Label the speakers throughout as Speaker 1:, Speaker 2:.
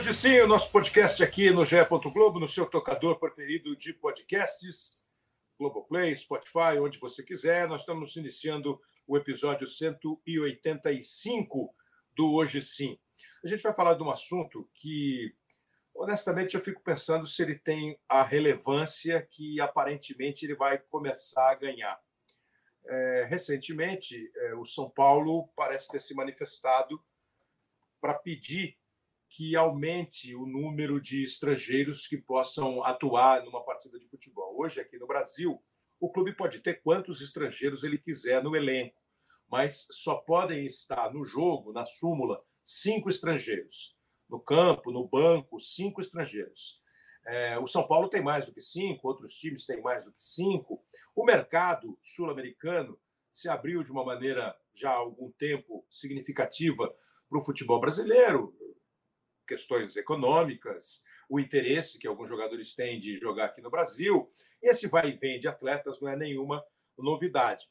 Speaker 1: Hoje sim, o nosso podcast aqui no GE. Globo, no seu tocador preferido de podcasts, Globoplay, Spotify, onde você quiser. Nós estamos iniciando o episódio 185 do Hoje Sim. A gente vai falar de um assunto que, honestamente, eu fico pensando se ele tem a relevância que aparentemente ele vai começar a ganhar. É, recentemente, é, o São Paulo parece ter se manifestado para pedir que aumente o número de estrangeiros que possam atuar numa partida de futebol. Hoje, aqui no Brasil, o clube pode ter quantos estrangeiros ele quiser no elenco, mas só podem estar no jogo, na súmula, cinco estrangeiros. No campo, no banco, cinco estrangeiros. É, o São Paulo tem mais do que cinco, outros times têm mais do que cinco. O mercado sul-americano se abriu de uma maneira já há algum tempo significativa para o futebol brasileiro questões econômicas, o interesse que alguns jogadores têm de jogar aqui no Brasil. Esse vai e vem de atletas não é nenhuma novidade.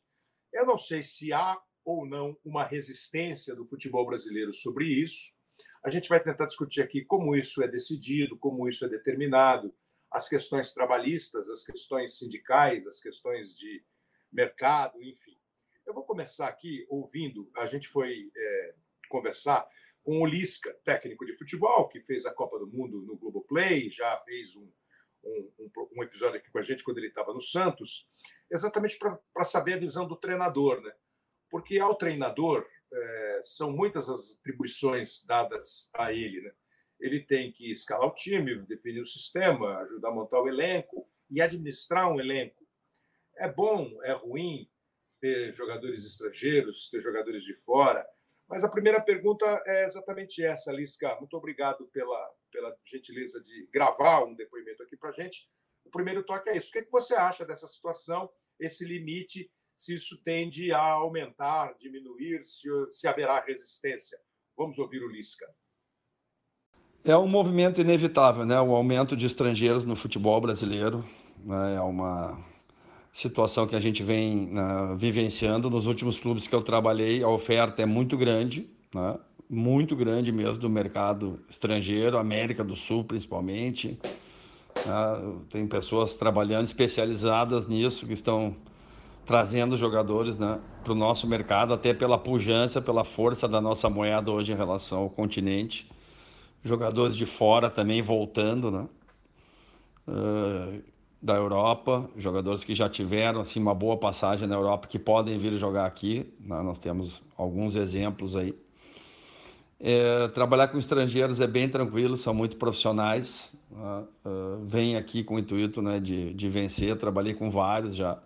Speaker 1: Eu não sei se há ou não uma resistência do futebol brasileiro sobre isso. A gente vai tentar discutir aqui como isso é decidido, como isso é determinado, as questões trabalhistas, as questões sindicais, as questões de mercado, enfim. Eu vou começar aqui ouvindo, a gente foi é, conversar com o Lisca, técnico de futebol, que fez a Copa do Mundo no Globoplay, já fez um, um, um episódio aqui com a gente quando ele estava no Santos, exatamente para saber a visão do treinador, né? Porque ao treinador é, são muitas as atribuições dadas a ele, né? Ele tem que escalar o time, definir o sistema, ajudar a montar o elenco e administrar um elenco. É bom, é ruim ter jogadores estrangeiros, ter jogadores de fora mas a primeira pergunta é exatamente essa, Lisca. Muito obrigado pela, pela gentileza de gravar um depoimento aqui para a gente. O primeiro toque é isso. O que, é que você acha dessa situação, esse limite, se isso tende a aumentar, diminuir, se, se haverá resistência? Vamos ouvir o Lisca.
Speaker 2: É um movimento inevitável, né? O aumento de estrangeiros no futebol brasileiro né? é uma situação que a gente vem uh, vivenciando nos últimos clubes que eu trabalhei. A oferta é muito grande, né? muito grande mesmo do mercado estrangeiro, América do Sul principalmente. Uh, tem pessoas trabalhando especializadas nisso que estão trazendo jogadores né, para o nosso mercado, até pela pujança, pela força da nossa moeda hoje em relação ao continente. Jogadores de fora também voltando, né? Uh, da Europa, jogadores que já tiveram assim uma boa passagem na Europa que podem vir jogar aqui. Né? Nós temos alguns exemplos aí. É, trabalhar com estrangeiros é bem tranquilo, são muito profissionais. Né? Uh, vem aqui com o intuito né, de, de vencer. Trabalhei com vários já,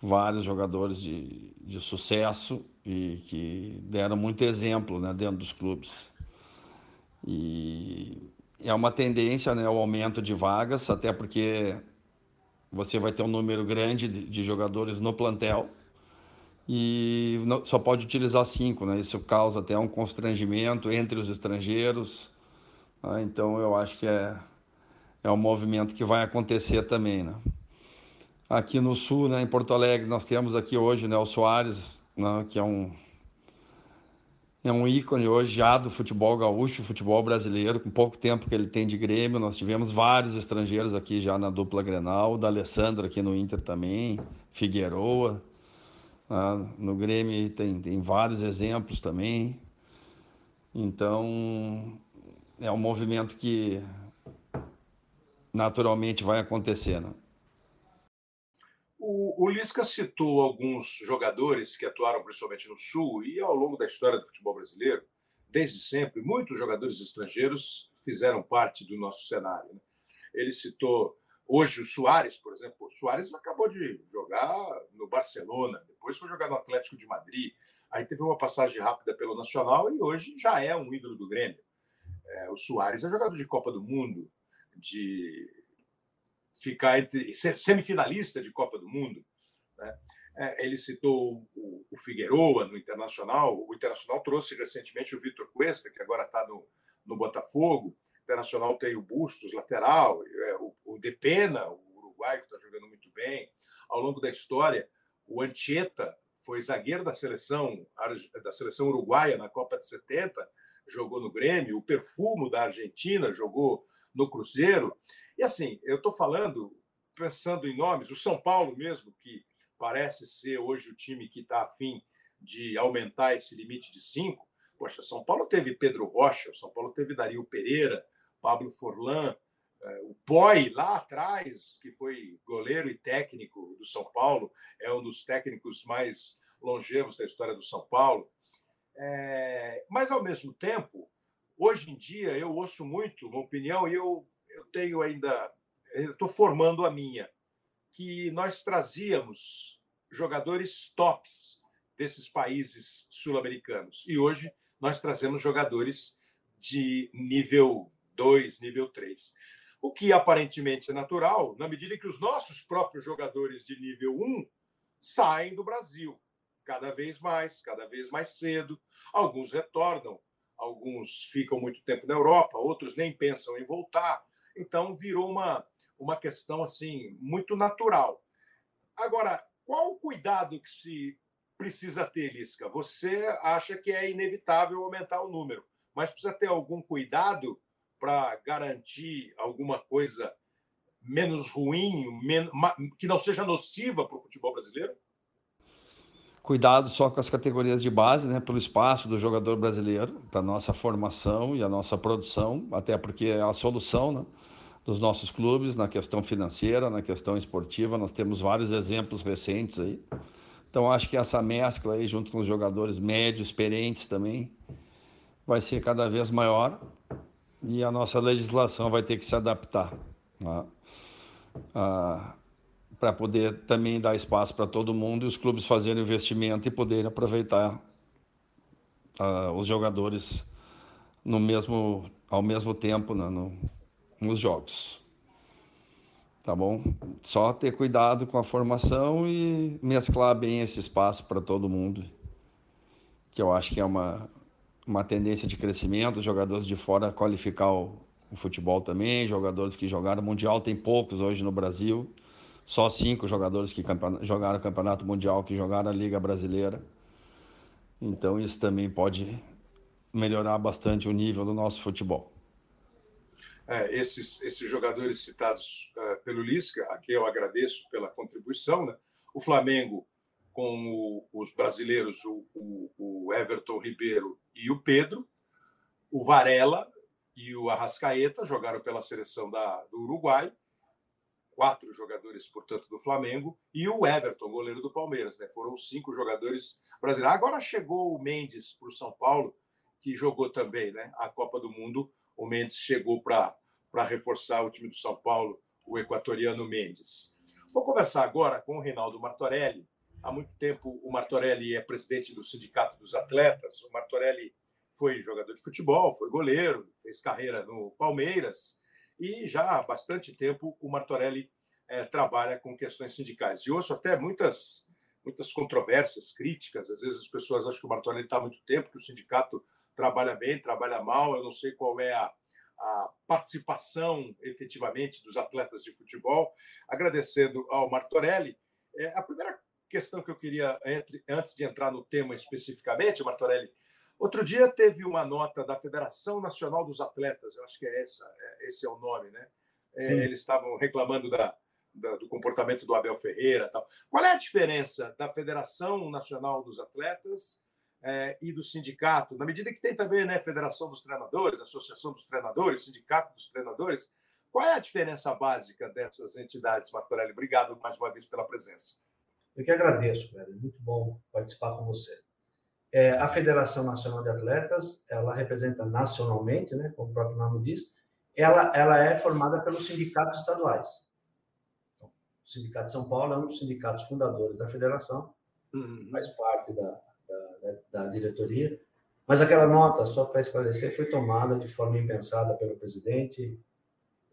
Speaker 2: vários jogadores de, de sucesso e que deram muito exemplo né, dentro dos clubes. E é uma tendência né, ao aumento de vagas, até porque você vai ter um número grande de, de jogadores no plantel e não, só pode utilizar cinco, né? Isso causa até um constrangimento entre os estrangeiros. Né? Então eu acho que é, é um movimento que vai acontecer também, né? Aqui no sul, né, em Porto Alegre, nós temos aqui hoje né, o Soares, né, que é um é um ícone hoje já do futebol gaúcho, futebol brasileiro, com pouco tempo que ele tem de Grêmio. Nós tivemos vários estrangeiros aqui já na dupla Grenal, da Alessandro aqui no Inter também, Figueroa. Ah, no Grêmio tem, tem vários exemplos também. Então, é um movimento que naturalmente vai acontecer. Né?
Speaker 1: O, o Lisca citou alguns jogadores que atuaram principalmente no Sul e ao longo da história do futebol brasileiro, desde sempre, muitos jogadores estrangeiros fizeram parte do nosso cenário. Né? Ele citou hoje o Soares, por exemplo. O Soares acabou de jogar no Barcelona, depois foi jogar no Atlético de Madrid, aí teve uma passagem rápida pelo Nacional e hoje já é um ídolo do Grêmio. É, o Soares é jogador de Copa do Mundo, de ficar entre semifinalista de Copa do Mundo. Né? É, ele citou o, o Figueroa no Internacional. O Internacional trouxe recentemente o Vitor Cuesta, que agora está no, no Botafogo. O Internacional tem o Bustos, lateral, é, o, o Depena, o uruguaio, que está jogando muito bem. Ao longo da história, o Anchieta foi zagueiro da seleção da seleção uruguaia na Copa de 70, jogou no Grêmio, o Perfumo da Argentina jogou no Cruzeiro. E assim, eu estou falando, pensando em nomes, o São Paulo mesmo, que parece ser hoje o time que está afim de aumentar esse limite de cinco. Poxa, São Paulo teve Pedro Rocha, São Paulo teve Dario Pereira, Pablo Forlan, eh, o Poi lá atrás, que foi goleiro e técnico do São Paulo, é um dos técnicos mais longevos da história do São Paulo. É, mas, ao mesmo tempo, hoje em dia, eu ouço muito uma opinião e eu, eu tenho ainda, estou formando a minha, que nós trazíamos jogadores tops desses países sul-americanos. E hoje nós trazemos jogadores de nível 2, nível 3. O que aparentemente é natural, na medida que os nossos próprios jogadores de nível 1 saem do Brasil cada vez mais, cada vez mais cedo. Alguns retornam, alguns ficam muito tempo na Europa, outros nem pensam em voltar. Então virou uma, uma questão assim muito natural. Agora, qual o cuidado que se precisa ter, Lisca? Você acha que é inevitável aumentar o número, mas precisa ter algum cuidado para garantir alguma coisa menos ruim, que não seja nociva para o futebol brasileiro?
Speaker 2: Cuidado só com as categorias de base, né, pelo espaço do jogador brasileiro, para nossa formação e a nossa produção, até porque é a solução né, dos nossos clubes na questão financeira, na questão esportiva. Nós temos vários exemplos recentes aí. Então, acho que essa mescla aí, junto com os jogadores médios, experientes também, vai ser cada vez maior e a nossa legislação vai ter que se adaptar. Né? Ah, para poder também dar espaço para todo mundo e os clubes fazerem investimento e poderem aproveitar uh, os jogadores no mesmo, ao mesmo tempo né, no, nos jogos. Tá bom? Só ter cuidado com a formação e mesclar bem esse espaço para todo mundo, que eu acho que é uma, uma tendência de crescimento. Jogadores de fora qualificar o, o futebol também, jogadores que jogaram Mundial, tem poucos hoje no Brasil só cinco jogadores que jogaram o Campeonato Mundial, que jogaram a Liga Brasileira. Então isso também pode melhorar bastante o nível do nosso futebol.
Speaker 1: É, esses, esses jogadores citados uh, pelo Lisca, aqui eu agradeço pela contribuição. Né? O Flamengo, com o, os brasileiros, o, o, o, Everton Ribeiro e o Pedro, o Varela e o Arrascaeta jogaram pela seleção da, do Uruguai quatro jogadores, portanto, do Flamengo, e o Everton, goleiro do Palmeiras. Né? Foram cinco jogadores brasileiros. Agora chegou o Mendes para o São Paulo, que jogou também né? a Copa do Mundo. O Mendes chegou para reforçar o time do São Paulo, o equatoriano Mendes. Vou conversar agora com o Reinaldo Martorelli. Há muito tempo o Martorelli é presidente do Sindicato dos Atletas. O Martorelli foi jogador de futebol, foi goleiro, fez carreira no Palmeiras e já há bastante tempo o Martorelli é, trabalha com questões sindicais. E ouço até muitas, muitas controvérsias, críticas. Às vezes as pessoas acham que o Martorelli está há muito tempo, que o sindicato trabalha bem, trabalha mal. Eu não sei qual é a, a participação efetivamente dos atletas de futebol. Agradecendo ao Martorelli. É, a primeira questão que eu queria, entre, antes de entrar no tema especificamente, Martorelli, Outro dia teve uma nota da Federação Nacional dos Atletas, eu acho que é essa, é, esse é o nome, né? É, eles estavam reclamando da, da, do comportamento do Abel Ferreira, tal. Qual é a diferença da Federação Nacional dos Atletas é, e do sindicato, na medida que tem também, né, Federação dos Treinadores, Associação dos Treinadores, Sindicato dos Treinadores? Qual é a diferença básica dessas entidades, Martorelli? Obrigado mais uma vez pela presença.
Speaker 3: Eu que agradeço, velho. Muito bom participar com você. É, a Federação Nacional de Atletas, ela representa nacionalmente, né, como o próprio nome diz, ela, ela é formada pelos sindicatos estaduais. Então, o Sindicato de São Paulo é um dos sindicatos fundadores da federação, uhum. faz parte da, da, da, diretoria, mas aquela nota, só para esclarecer, foi tomada de forma impensada pelo presidente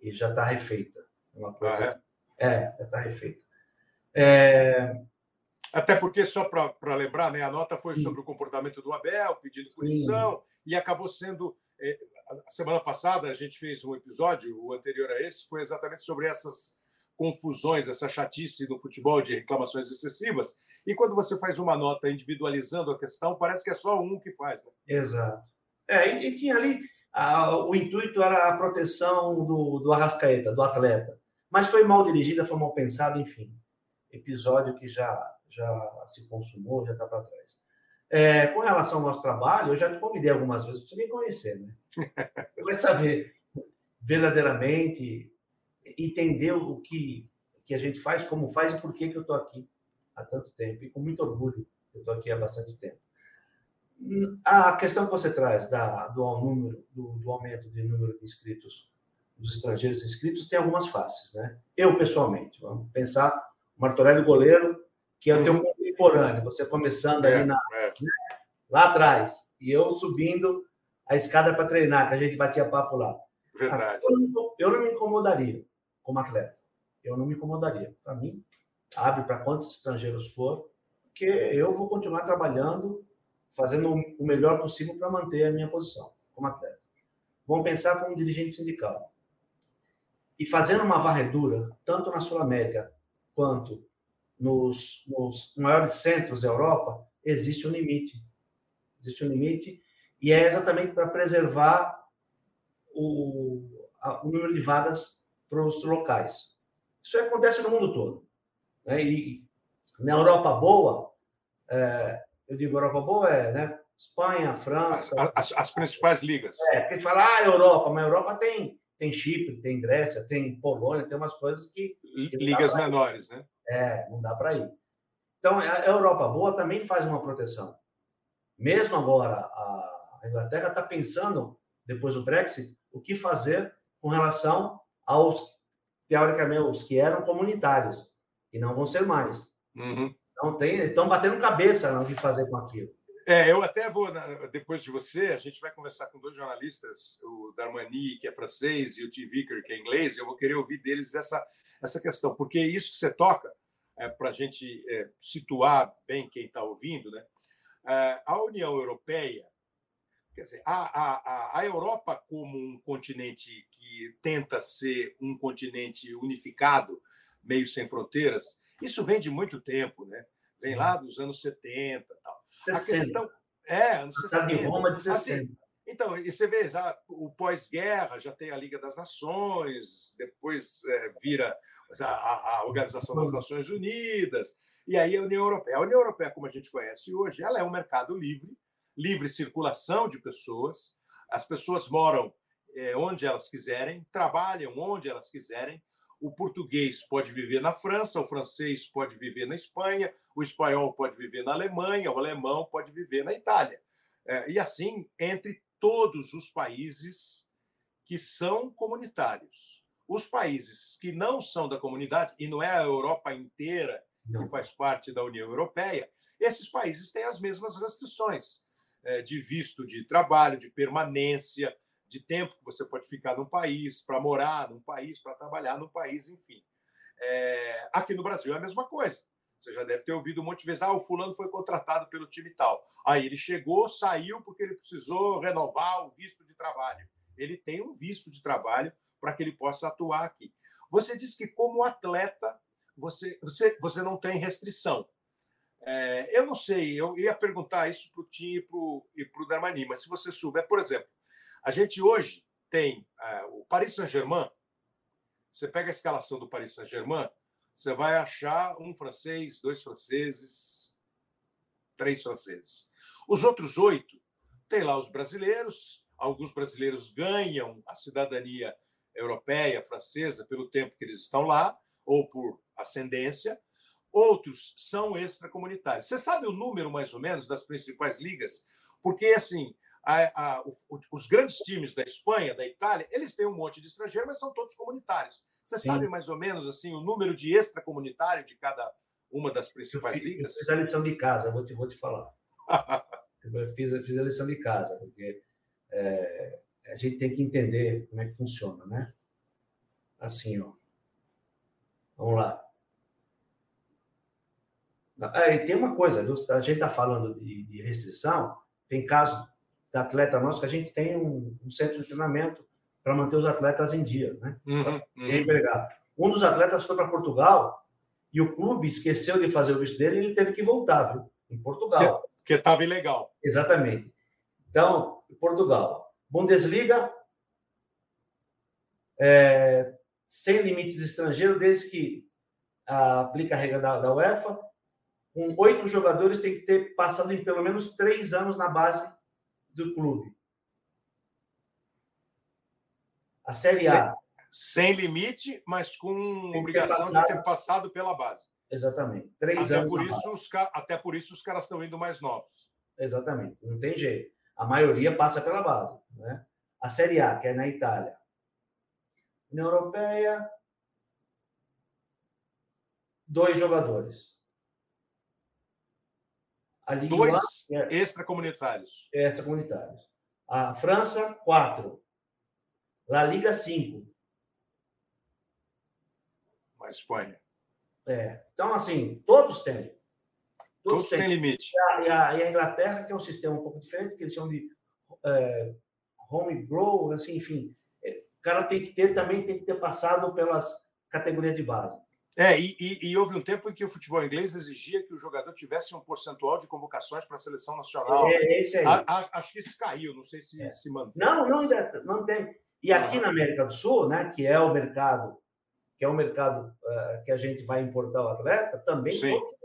Speaker 3: e já está refeita. Uma coisa... Ah, é? é, já está refeita. É,
Speaker 1: até porque, só para lembrar, né, a nota foi sobre o comportamento do Abel, pedindo punição, e acabou sendo. É, a semana passada a gente fez um episódio, o anterior a esse, foi exatamente sobre essas confusões, essa chatice no futebol de reclamações excessivas. E quando você faz uma nota individualizando a questão, parece que é só um que faz. Né?
Speaker 3: Exato. É, e, e tinha ali, a, o intuito era a proteção do, do Arrascaeta, do atleta. Mas foi mal dirigida, foi mal pensada, enfim. Episódio que já, já se consumou, já está para trás. É, com relação ao nosso trabalho, eu já te convidei algumas vezes para você me conhecer, né? Você vai saber verdadeiramente, entender o que, que a gente faz, como faz e por que, que eu estou aqui há tanto tempo. E com muito orgulho, eu estou aqui há bastante tempo. A questão que você traz da, do, número, do, do aumento de número de inscritos, dos estrangeiros inscritos, tem algumas faces, né? Eu, pessoalmente, vamos pensar, Martorelli goleiro, que é o teu contemporâneo, você começando é, ali na, é. né, lá atrás, e eu subindo a escada para treinar, que a gente batia papo lá.
Speaker 1: Verdade.
Speaker 3: Eu não, me incomodaria como atleta. Eu não me incomodaria. Para mim, abre para quantos estrangeiros for, porque eu vou continuar trabalhando, fazendo o melhor possível para manter a minha posição como atleta. Vamos pensar como dirigente sindical. E fazendo uma varredura, tanto na Sul América quanto nos, nos maiores centros da Europa, existe um limite. Existe um limite, e é exatamente para preservar o, a, o número de vagas para os locais. Isso acontece no mundo todo. Né? E na Europa boa, é, eu digo Europa boa é né? Espanha, França.
Speaker 1: As, as principais ligas.
Speaker 3: É, porque fala, ah, Europa, mas a Europa tem, tem Chipre, tem Grécia, tem Polônia, tem umas coisas que.
Speaker 1: que ligas menores, né?
Speaker 3: É, não dá para ir. Então, a Europa boa também faz uma proteção. Mesmo agora, a Inglaterra está pensando, depois do Brexit, o que fazer com relação aos, teoricamente, os que eram comunitários, e não vão ser mais.
Speaker 1: Uhum.
Speaker 3: Então, tem, estão batendo cabeça no que fazer com aquilo.
Speaker 1: É, eu até vou, depois de você, a gente vai conversar com dois jornalistas, o Darmani, que é francês, e o T. Vicker, que é inglês, e eu vou querer ouvir deles essa, essa questão, porque isso que você toca, é, para a gente é, situar bem quem está ouvindo, né? É, a União Europeia, quer dizer, a, a, a Europa como um continente que tenta ser um continente unificado, meio sem fronteiras, isso vem de muito tempo, né? Vem lá dos anos 70 tal.
Speaker 3: 60. A questão
Speaker 1: é, anos 60.
Speaker 3: De Roma de 60. Assim,
Speaker 1: então, e você vê já o pós-guerra, já tem a Liga das Nações, depois é, vira a, a, Organização das Nações Unidas, e aí a União Europeia. A União Europeia, como a gente conhece hoje, ela é um mercado livre, livre circulação de pessoas, as pessoas moram é, onde elas quiserem, trabalham onde elas quiserem, o português pode viver na França, o francês pode viver na Espanha, o espanhol pode viver na Alemanha, o alemão pode viver na Itália. É, e assim, entre todos os países que são comunitários. Os países que não são da comunidade, e não é a Europa inteira que faz parte da União Europeia, esses países têm as mesmas restrições é, de visto de trabalho, de permanência, de tempo que você pode ficar num país, para morar num país, para trabalhar num país, enfim. É, aqui no Brasil é a mesma coisa. Você já deve ter ouvido um monte de vezes: ah, o fulano foi contratado pelo time tal. Aí ele chegou, saiu porque ele precisou renovar o visto de trabalho. Ele tem um visto de trabalho para que ele possa atuar aqui. Você diz que, como atleta, você, você, você não tem restrição. É, eu não sei, eu ia perguntar isso para o Tim e para o Darmani, mas se você souber, por exemplo, a gente hoje tem uh, o Paris Saint-Germain. Você pega a escalação do Paris Saint-Germain, você vai achar um francês, dois franceses, três franceses. Os outros oito, tem lá os brasileiros. Alguns brasileiros ganham a cidadania europeia, francesa, pelo tempo que eles estão lá, ou por ascendência. Outros são extracomunitários. Você sabe o número, mais ou menos, das principais ligas? Porque, assim, a, a, o, os grandes times da Espanha, da Itália, eles têm um monte de estrangeiros, mas são todos comunitários. Você Sim. sabe mais ou menos assim o número de extracomunitário de cada uma das principais
Speaker 3: eu
Speaker 1: fiz, ligas?
Speaker 3: Eu fiz a lição de casa, vou te, vou te falar. eu fiz, eu fiz a lição de casa, porque é, a gente tem que entender como é que funciona, né? Assim, ó. Vamos lá. É, e tem uma coisa, a gente está falando de, de restrição, tem casos da atleta nosso, que a gente tem um, um centro de treinamento para manter os atletas em dia, né? Uhum, uhum. Um dos atletas foi para Portugal e o clube esqueceu de fazer o visto dele e ele teve que voltar, viu? Em Portugal.
Speaker 1: Que estava ilegal.
Speaker 3: Exatamente. Então, Portugal. Bundesliga, é, sem limites de estrangeiro, desde que a, aplica a regra da, da UEFA. Com oito jogadores, tem que ter passado em pelo menos três anos na base do clube. A Série A.
Speaker 1: Sem, sem limite, mas com obrigação passado, de ter passado pela base.
Speaker 3: Exatamente. Três
Speaker 1: até
Speaker 3: anos.
Speaker 1: Por isso, os, até por isso os caras estão indo mais novos.
Speaker 3: Exatamente. Não tem jeito. A maioria passa pela base. Né? A Série A, que é na Itália. União Europeia, dois jogadores.
Speaker 1: A Liga dois é, extracomunitários.
Speaker 3: Extracomunitários. A França, quatro. La Liga, cinco.
Speaker 1: A Espanha.
Speaker 3: É. Então, assim, todos têm.
Speaker 1: Todos, todos têm. têm limite.
Speaker 3: E a, e, a, Inglaterra, que é um sistema um pouco diferente, que eles chamam de é, home grow, assim, enfim. É, o cara tem que ter, também tem que ter passado pelas categorias de base.
Speaker 1: É, e, e, e, houve um tempo em que o futebol inglês exigia que o jogador tivesse um percentual de convocações para a seleção nacional.
Speaker 3: É, esse aí.
Speaker 1: A, acho que isso caiu, não sei se
Speaker 3: é.
Speaker 1: se mantém.
Speaker 3: Não, não, não tem. E aqui na América do Sul, né, que é o mercado, que é o mercado uh, que a gente vai importar o atleta, também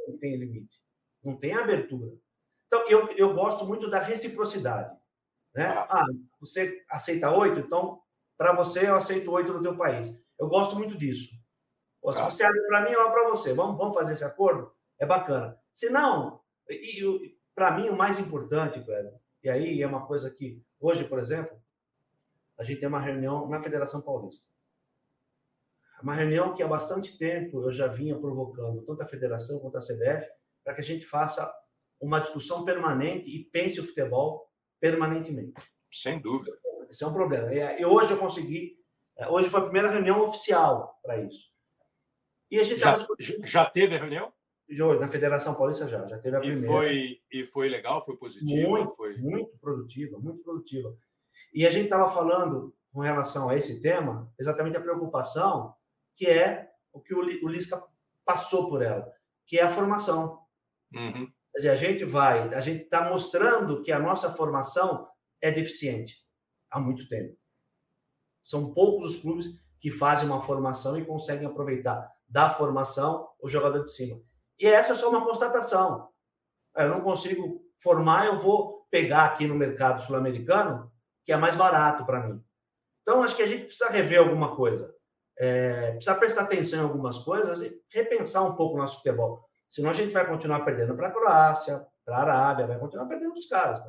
Speaker 3: não tem limite, não tem abertura. Então, eu, eu gosto muito da reciprocidade. Né? Ah, ah você aceita oito, então, para você, eu aceito oito no teu país. Eu gosto muito disso. Ou se ah. você abre para mim, eu para você. Vamos, vamos fazer esse acordo? É bacana. Se não, e, e para mim, o mais importante, velho, e aí é uma coisa que, hoje, por exemplo, a gente tem uma reunião na Federação Paulista. Uma reunião que há bastante tempo eu já vinha provocando, tanto a federação quanto a CBF, para que a gente faça uma discussão permanente e pense o futebol permanentemente.
Speaker 1: Sem dúvida.
Speaker 3: Esse é um problema. E hoje eu consegui. É, hoje foi a primeira reunião oficial para isso.
Speaker 1: E a gente já, já teve a reunião?
Speaker 3: Na Federação Paulista já, já teve a primeira.
Speaker 1: E foi, e foi legal, foi positivo?
Speaker 3: Muito,
Speaker 1: foi...
Speaker 3: muito produtiva, muito produtiva. E a gente estava falando com relação a esse tema, exatamente a preocupação que é o que o Lisca passou por ela, que é a formação.
Speaker 1: Uhum.
Speaker 3: Quer dizer, a gente vai, a gente está mostrando que a nossa formação é deficiente há muito tempo. São poucos os clubes que fazem uma formação e conseguem aproveitar da formação o jogador de cima. E essa é só uma constatação. Eu não consigo formar, eu vou pegar aqui no mercado sul-americano, que é mais barato para mim. Então, acho que a gente precisa rever alguma coisa. É, precisa prestar atenção em algumas coisas e repensar um pouco o nosso futebol. Senão a gente vai continuar perdendo para a Croácia, para a Arábia, vai continuar perdendo os caras.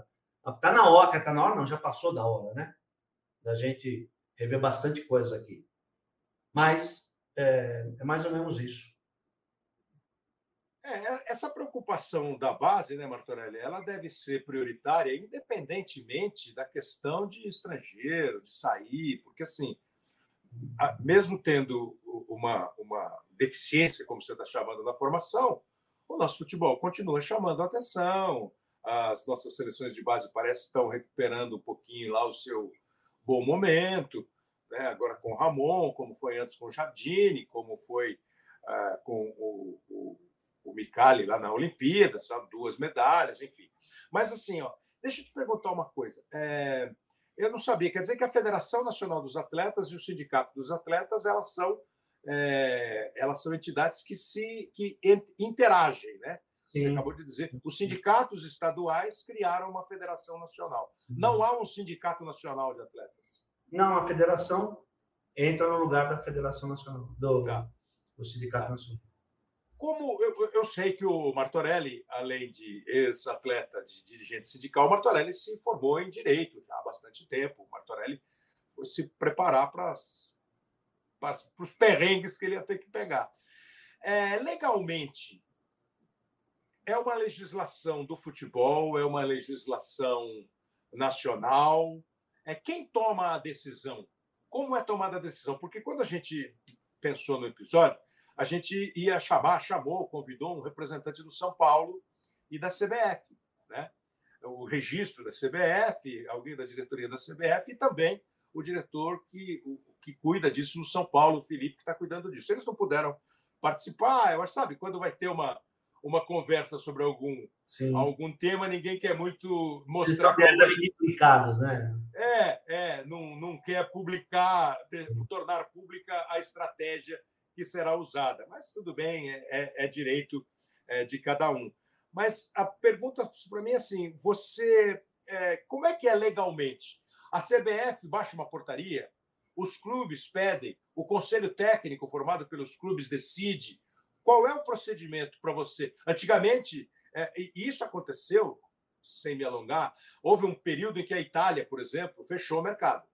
Speaker 3: Está na hora, está na hora, não, já passou da hora, né? Da gente rever bastante coisa aqui. Mas é, é mais ou menos isso.
Speaker 1: É, é, essa preocupação da base, né, Martorelli, ela deve ser prioritária, independentemente da questão de estrangeiro, de sair, porque assim, mesmo tendo uma, uma deficiência, como você está chamando, na formação, o nosso futebol continua chamando a atenção. As nossas seleções de base parecem estão recuperando um pouquinho lá o seu bom momento né? agora com o Ramon, como foi antes com o Jardine, como foi uh, com o, o, o Micali lá na Olimpíada, sabe? duas medalhas, enfim. Mas assim, ó, deixa eu te perguntar uma coisa. É, eu não sabia, quer dizer que a Federação Nacional dos Atletas e o Sindicato dos Atletas elas são é, elas são entidades que se que interagem, né? Você Sim. acabou de dizer, os sindicatos estaduais criaram uma federação nacional. Não há um sindicato nacional de atletas.
Speaker 3: Não, a federação entra no lugar da Federação Nacional, do, tá. do Sindicato tá. Nacional.
Speaker 1: Como eu, eu, sei que o Martorelli, além de ex-atleta de dirigente sindical, o Martorelli se formou em direito já há bastante tempo. O Martorelli foi se preparar para, para os perrengues que ele ia ter que pegar. É, legalmente, é uma legislação do futebol, é uma legislação nacional, é quem toma a decisão. Como é tomada a decisão? Porque quando a gente pensou no episódio, a gente ia chamar, chamou, convidou um representante do São Paulo e da CBF, né? O registro da CBF, alguém da diretoria da CBF e também o diretor que, o, que cuida disso no São Paulo, o Felipe, que está cuidando disso. Eles não puderam participar, eu acho, sabe, quando vai ter uma, uma conversa sobre algum, algum tema, ninguém quer muito
Speaker 3: mostrar. Eles né?
Speaker 1: É, é, não, não quer publicar, tornar pública a estratégia que será usada. Mas tudo bem, é, é, é direito é, de cada um. Mas a pergunta para mim é assim: você, é, como é que é legalmente? A CBF baixa uma portaria, os clubes pedem, o conselho técnico formado pelos clubes decide. Qual é o procedimento para você? Antigamente, é, e isso aconteceu, sem me alongar, houve um período em que a Itália, por exemplo, fechou o mercado.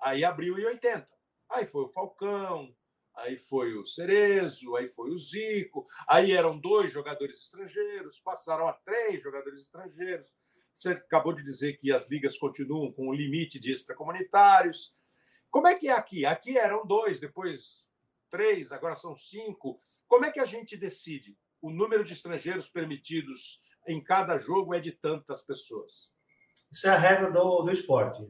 Speaker 1: Aí abriu em 80. Aí foi o Falcão, aí foi o Cerezo, aí foi o Zico, aí eram dois jogadores estrangeiros, passaram a três jogadores estrangeiros. Você acabou de dizer que as ligas continuam com o limite de extracomunitários. Como é que é aqui? Aqui eram dois, depois três, agora são cinco. Como é que a gente decide? O número de estrangeiros permitidos em cada jogo é de tantas pessoas.
Speaker 3: Isso é a regra do, do esporte.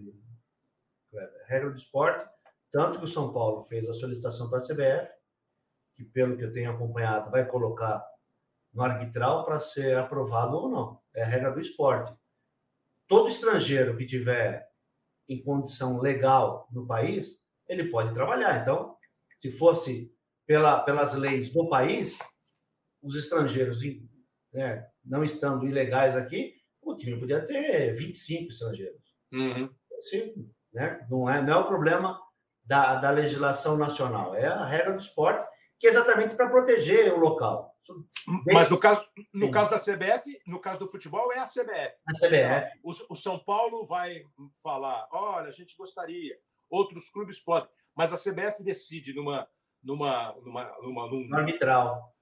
Speaker 3: A regra do esporte tanto que o São Paulo fez a solicitação para a CBF, que, pelo que eu tenho acompanhado, vai colocar no arbitral para ser aprovado ou não. É a regra do esporte. Todo estrangeiro que tiver em condição legal no país, ele pode trabalhar. Então, se fosse pela, pelas leis do país, os estrangeiros né, não estando ilegais aqui, o time podia ter 25 estrangeiros.
Speaker 1: Uhum.
Speaker 3: Sim, né? não, é, não é o problema da, da legislação nacional. É a regra do esporte, que é exatamente para proteger o local.
Speaker 1: Mas no caso, no caso da CBF, no caso do futebol, é a CBF.
Speaker 3: A CBF.
Speaker 1: O, o São Paulo vai falar: olha, a gente gostaria, outros clubes podem, mas a CBF decide numa. Numa, numa, numa num...
Speaker 3: No arbitral.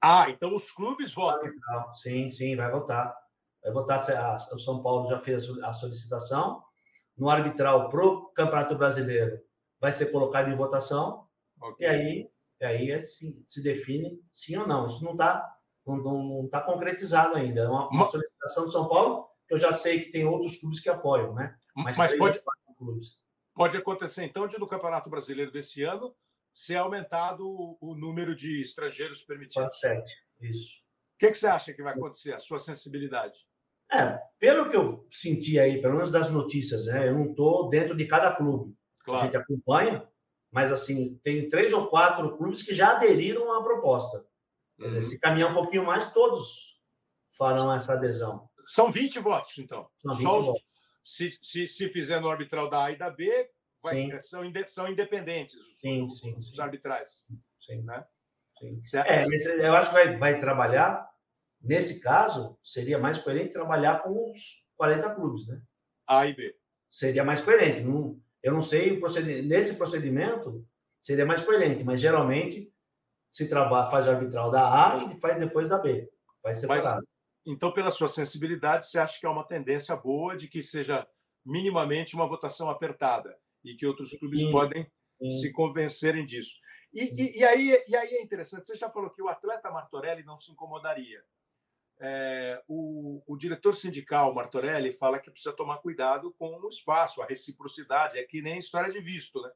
Speaker 1: Ah, então os clubes votam.
Speaker 3: Sim, sim, vai votar. Vai votar. O São Paulo já fez a solicitação. No arbitral para o Campeonato Brasileiro, vai ser colocado em votação okay. e aí, e aí é se, se define sim ou não. Isso não está não, não tá concretizado ainda. É uma, uma, solicitação do São Paulo, eu já sei que tem outros clubes que apoiam, né?
Speaker 1: Mas, Mas pode, pode acontecer, então, de no Campeonato Brasileiro desse ano ser aumentado o, o número de estrangeiros permitidos. Para
Speaker 3: sete, isso.
Speaker 1: O que, que você acha que vai acontecer? A sua sensibilidade?
Speaker 3: É, pelo que eu senti aí, pelo menos das notícias, né? Eu não estou dentro de cada clube. Claro. A gente acompanha, mas assim, tem três ou quatro clubes que já aderiram à proposta. Uhum. se caminhar um pouquinho mais, todos farão essa adesão.
Speaker 1: São 20 votos, então. São 20 Só votos. se, se, se fizer no arbitral da A e da B, vai, são, são independentes os,
Speaker 3: sim, sim,
Speaker 1: os sim. arbitrais.
Speaker 3: Sim. Né? Sim. É, eu acho que vai, vai trabalhar, nesse caso, seria mais coerente trabalhar com os 40 clubes, né?
Speaker 1: A e B.
Speaker 3: Seria mais coerente. Não, eu não sei, procedimento, nesse procedimento seria mais coerente, mas geralmente se trabalha, faz o arbitral da A e faz depois da B. Faz separado. Mas,
Speaker 1: então, pela sua sensibilidade, você acha que é uma tendência boa de que seja minimamente uma votação apertada e que outros clubes sim, podem sim. se convencerem disso. E, e, e, aí, e aí é interessante, você já falou que o atleta Martorelli não se incomodaria é, o, o, diretor sindical Martorelli fala que precisa tomar cuidado com o espaço, a reciprocidade, é que nem história de visto, né?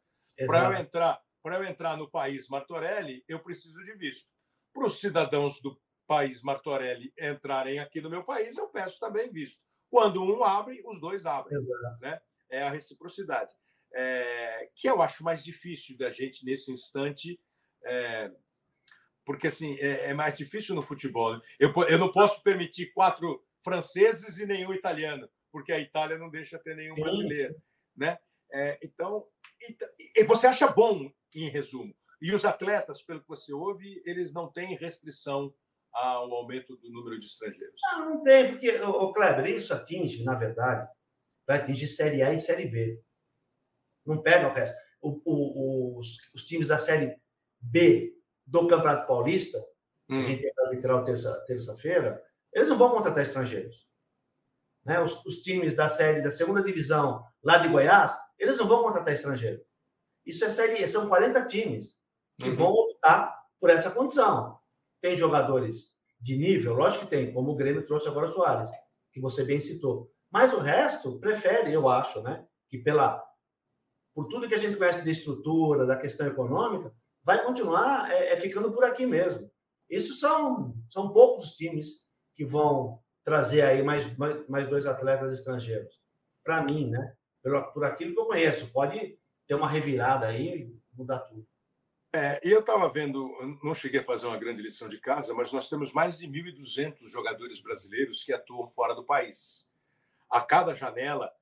Speaker 1: Para eu entrar, para eu entrar no país Martorelli, eu preciso de visto. Para os cidadãos do país Martorelli entrarem aqui no meu país, eu peço também visto. Quando um abre, os dois abrem, Exato. né? É a reciprocidade, é, que eu acho mais difícil da gente nesse instante é, porque assim é, é, mais difícil no futebol. Eu, eu não posso permitir quatro franceses e nenhum italiano, porque a Itália não deixa ter nenhum brasileiro, né? É, então, e, e você acha bom, em resumo? E os atletas, pelo que você ouve, eles não têm restrição ao aumento do número de estrangeiros?
Speaker 3: Não, não tem, porque, o Kleber, isso atinge, na verdade, vai atingir Série A e Série B. Não pega o resto. O, o, os, os times da Série B do Campeonato Paulista, hum. a gente tem arbitral terça-feira, terça eles não vão contratar estrangeiros. Né? Os, os, times da série da segunda divisão lá de Goiás, eles não vão contratar estrangeiro. Isso é série, são 40 times que uhum. vão optar por essa condição. Tem jogadores de nível, lógico que tem, como o Grêmio trouxe agora o Soares, que você bem citou. Mas o resto prefere, eu acho, né? Que pela por tudo que a gente conhece de estrutura, da questão econômica, vai continuar é, é ficando por aqui mesmo. Isso são, são poucos times que vão trazer aí mais, mais, dois atletas estrangeiros. Para mim, né? Por, por aquilo que eu conheço, pode ter uma revirada aí e mudar tudo.
Speaker 1: É, e eu estava vendo, não cheguei a fazer uma grande lição de casa, mas nós temos mais de 1.200 jogadores brasileiros que atuam fora do país. A cada janela,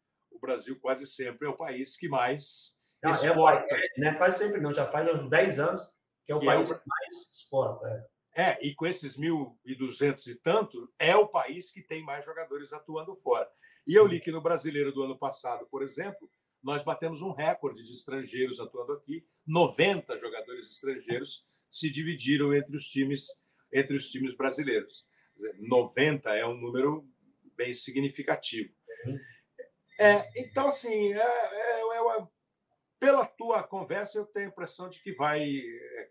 Speaker 1: Brasil quase sempre é o país que mais não, é exporta.
Speaker 3: É, não é quase sempre não, já faz uns 10 anos que é o que país é o... que mais exporta.
Speaker 1: É. é, e com esses 1.200 e tanto, é o país que tem mais jogadores atuando fora. E eu li que no Brasileiro do ano passado, por exemplo, nós batemos um recorde de estrangeiros atuando aqui. 90 jogadores estrangeiros se dividiram entre os times entre os times brasileiros. Dizer, 90 é um número bem significativo. É, então, assim, é, é, é, pela tua conversa, eu tenho a impressão de que vai,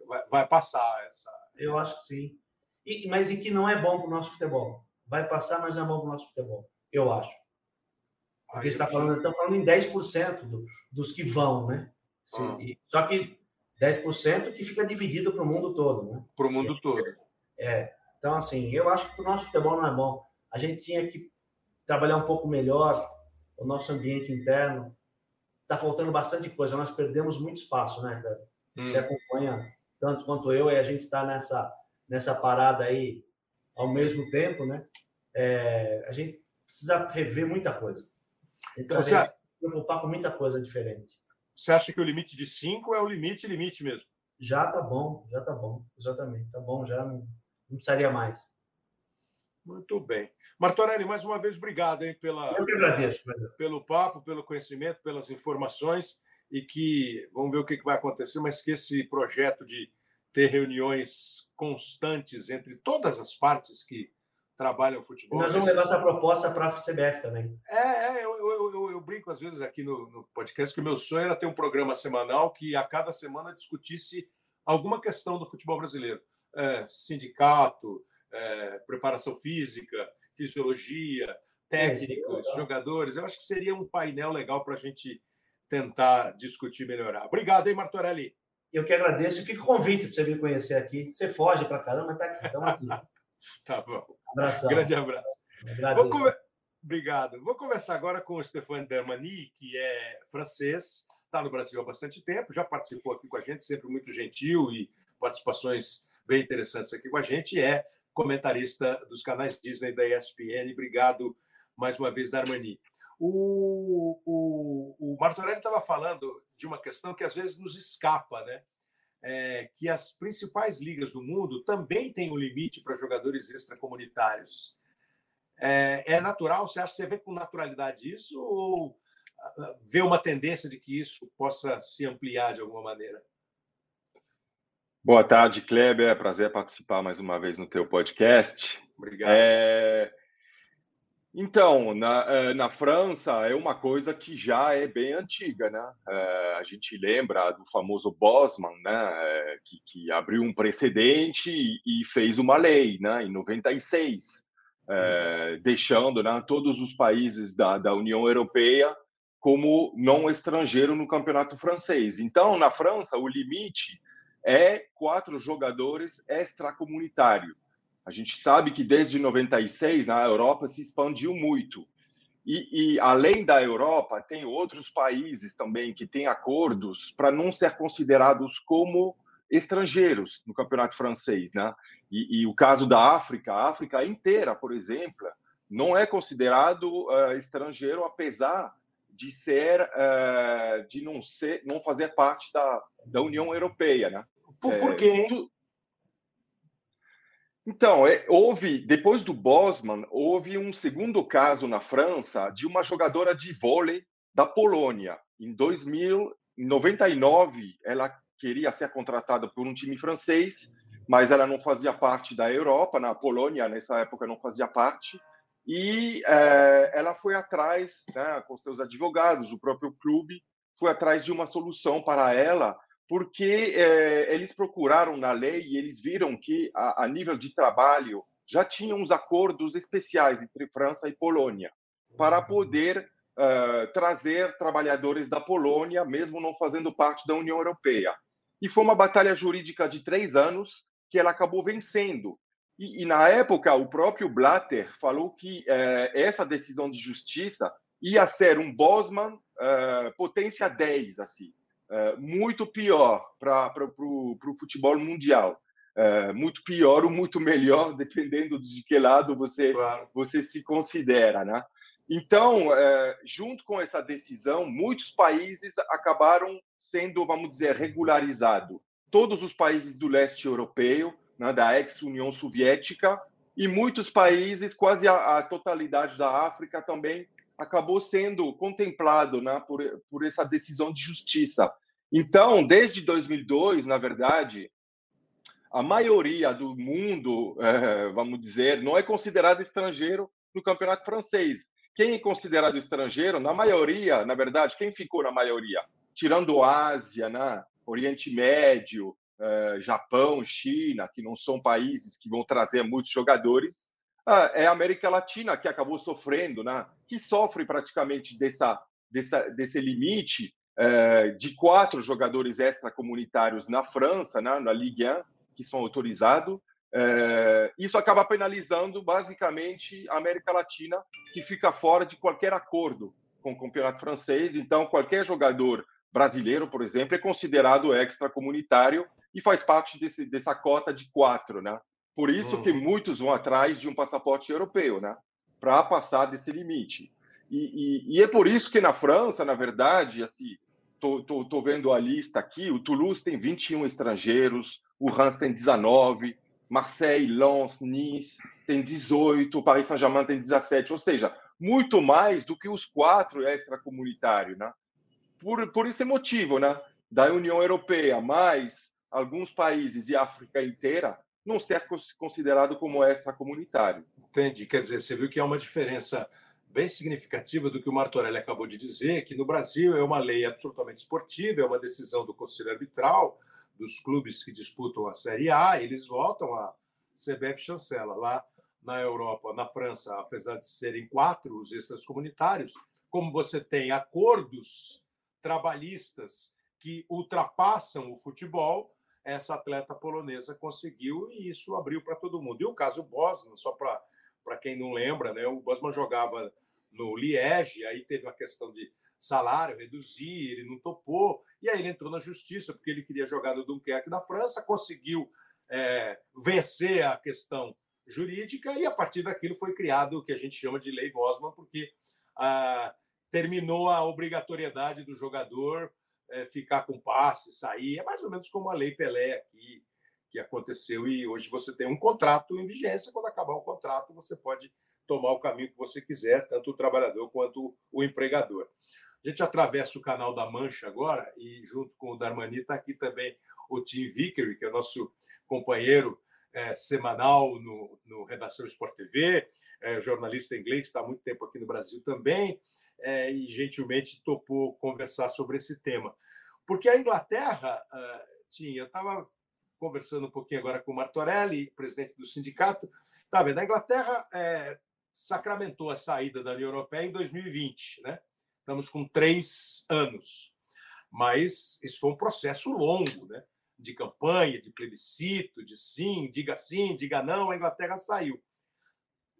Speaker 1: vai, vai passar essa.
Speaker 3: Eu acho que sim. E, mas e que não é bom para o nosso futebol. Vai passar, mas não é bom para o nosso futebol. Eu acho. Porque está falando, estão falando em 10% do, dos que vão, né? ah. Só que 10% que fica dividido para o mundo todo, né?
Speaker 1: Para o mundo todo.
Speaker 3: É. Então, assim, eu acho que o nosso futebol não é bom. A gente tinha que trabalhar um pouco melhor o nosso ambiente interno. Está faltando bastante coisa. Nós perdemos muito espaço, né, cara? Hum. Você acompanha tanto quanto eu e a gente está nessa, nessa parada aí ao mesmo tempo, né? É, a gente precisa rever muita coisa. Então, você se preocupar com muita coisa diferente.
Speaker 1: Você acha que o limite de 5 é o limite, limite mesmo?
Speaker 3: Já tá bom, já tá bom, exatamente. Tá bom, já não, não precisaria mais.
Speaker 1: Muito bem. Martorelli, mais uma vez, obrigado hein, pela,
Speaker 3: Eu que agradeço,
Speaker 1: pelo papo, pelo conhecimento, pelas informações e que vamos ver o que vai acontecer, mas que esse projeto de ter reuniões constantes entre todas as partes que trabalham futebol.
Speaker 3: Nós vamos levar essa proposta para a CBF também.
Speaker 1: É, é eu, eu, eu, eu, brinco às vezes aqui no, no, podcast que o meu sonho era ter um programa semanal que a cada semana discutisse alguma questão do futebol brasileiro. É, sindicato, é, preparação física, fisiologia, técnicos, é, jogadores. Eu acho que seria um painel legal para a gente tentar discutir e melhorar. Obrigado, hein, Martorelli?
Speaker 3: Eu que agradeço. Fica o convite para você vir conhecer aqui. Você foge para caramba, está aqui. Estamos aqui.
Speaker 1: tá bom.
Speaker 3: Abração.
Speaker 1: Grande abraço. Vou Obrigado. Vou conversar agora com o Stéphane Dermani, que é francês, está no Brasil há bastante tempo, já participou aqui com a gente, sempre muito gentil e participações bem interessantes aqui com a gente, é comentarista dos canais Disney da ESPN. Obrigado mais uma vez, Darmani. O, o, o Martorelli estava falando de uma questão que às vezes nos escapa, né? é, que as principais ligas do mundo também têm um limite para jogadores extracomunitários. É, é natural? Você acha que você vê com naturalidade isso ou ah, vê uma tendência de que isso possa se ampliar de alguma maneira?
Speaker 4: Boa tarde, Kleber. É prazer participar mais uma vez no teu podcast.
Speaker 1: Obrigado. É...
Speaker 4: Então, na, eh, na França é uma coisa que já é bem antiga, né? É, a gente lembra do famoso Bosman, né? É, que, que, abriu um precedente e, fez uma lei, né? Em 96, é, deixando né, todos os países da, da União Europeia como não estrangeiro no campeonato francês. Então, na França, o limite é quatro jogadores extracomunitários. A gente sabe que desde 96 na Europa se expandiu muito. E, e, além da Europa, tem outros países também que têm acordos para não ser considerados como estrangeiros no campeonato francês, né? E, e, o caso da África, a África inteira, por exemplo, não é considerado uh, estrangeiro, apesar de ser, uh, de não ser, não fazer parte da, da União Europeia, né?
Speaker 1: Por, por quê? É,
Speaker 4: então, é, houve, depois do Bosman, houve um segundo caso na França de uma jogadora de vôlei da Polônia. Em 2099, ela queria ser contratada por um time francês, mas ela não fazia parte da Europa, na Polônia, nessa época, não fazia parte. E é, ela foi atrás, né, com seus advogados, o próprio clube, foi atrás de uma solução para ela porque é, eles procuraram na lei e eles viram que, a, a, nível de trabalho, já tinham uns acordos especiais entre França e Polônia para poder uh, trazer trabalhadores da Polônia, mesmo não fazendo parte da União Europeia. E foi uma batalha jurídica de três anos que ela acabou vencendo. E, e na época, o próprio Blatter falou que eh, essa decisão de justiça ia ser um Bosman uh, potência 10, assim, uh, muito pior para o futebol mundial. Uh, muito pior ou muito melhor, dependendo de que lado você, claro. você se considera, né? Então, junto com essa decisão, muitos países acabaram sendo, vamos dizer, regularizados. Todos os países do leste europeu, né, da ex-União Soviética, e muitos países, quase a, a totalidade da África também, acabou sendo contemplado né, por, por essa decisão de justiça. Então, desde 2002, na verdade, a maioria do mundo, é, vamos dizer, não é considerado estrangeiro no campeonato francês. Quem é considerado estrangeiro, na maioria, na verdade, quem ficou na maioria? Tirando Ásia, né? Oriente Médio, é, Japão, China, que não são países que vão trazer muitos jogadores, ah, é a América Latina que acabou sofrendo, né? Que sofre praticamente dessa, dessa, desse limite é, de quatro jogadores extracomunitários na França, né? na Ligue 1, que são autorizados. É, isso acaba penalizando basicamente a América Latina, que fica fora de qualquer acordo com o campeonato francês. Então, qualquer jogador brasileiro, por exemplo, é considerado extracomunitário e faz parte desse, dessa cota de quatro, né? Por isso uhum. que muitos vão atrás de um passaporte europeu, né? Para passar desse limite. E, e, e, é por isso que na França, na verdade, assim, tô, tô, tô, vendo a lista aqui, o Toulouse tem 21 estrangeiros, o Reims tem 19, Marseille, Lens, Nice tem 18, o Paris Saint-Germain tem 17, ou seja, muito mais do que os quatro extracomunitários, né? Por, por esse motivo, né? Da União Europeia, mais alguns países e África inteira, não ser considerado como extracomunitário.
Speaker 1: Entendi. Quer dizer, você viu que há uma diferença bem significativa do que o Martorelli acabou de dizer, que no Brasil é uma lei absolutamente esportiva, é uma decisão do Conselho Arbitral, dos clubes que disputam a Série A, eles votam, a CBF chancela. Lá na Europa, na França, apesar de serem quatro os extras comunitários, como você tem acordos trabalhistas que ultrapassam o futebol, essa atleta polonesa conseguiu e isso abriu para todo mundo. E o caso Bosman, só para quem não lembra, né, o Bosman jogava no Liege, aí teve uma questão de salário, reduzir, ele não topou, e aí ele entrou na justiça, porque ele queria jogar no Dunkerque da França, conseguiu é, vencer a questão jurídica, e a partir daquilo foi criado o que a gente chama de Lei Bosman, porque ah, terminou a obrigatoriedade do jogador é, ficar com passe, sair. É mais ou menos como a Lei Pelé aqui, que aconteceu, e hoje você tem um contrato em vigência. Quando acabar o contrato, você pode tomar o caminho que você quiser, tanto o trabalhador quanto o empregador. A gente atravessa o canal da Mancha agora, e junto com o Darmani está aqui também o Tim Vickery, que é nosso companheiro é, semanal no, no, Redação Sport TV, é, jornalista inglês, está há muito tempo aqui no Brasil também é, e gentilmente topou conversar sobre esse tema. Porque a Inglaterra, uh, tinha, eu estava conversando um pouquinho agora com o Martorelli, presidente do sindicato, tá vendo? A Inglaterra é, sacramentou a saída da União Europeia em 2020, né? Estamos com três anos, mas isso foi um processo longo, né? De campanha, de plebiscito, de sim, diga sim, diga não, a Inglaterra saiu.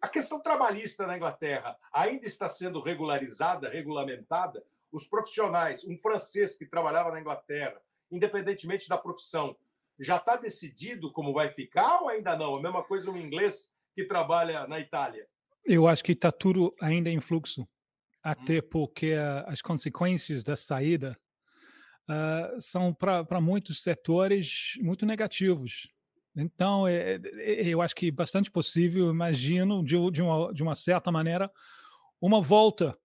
Speaker 1: A questão trabalhista na Inglaterra ainda está sendo regularizada, regulamentada. Os profissionais, um francês que trabalhava na Inglaterra, independentemente da profissão, já está decidido como vai ficar ou ainda não? A mesma coisa um inglês que trabalha na Itália.
Speaker 5: Eu acho que está tudo ainda em fluxo, até hum. porque as consequências da saída uh, são para muitos setores muito negativos. Então, é, é, eu acho que bastante possível, imagino, de, de, uma, de uma certa maneira, uma volta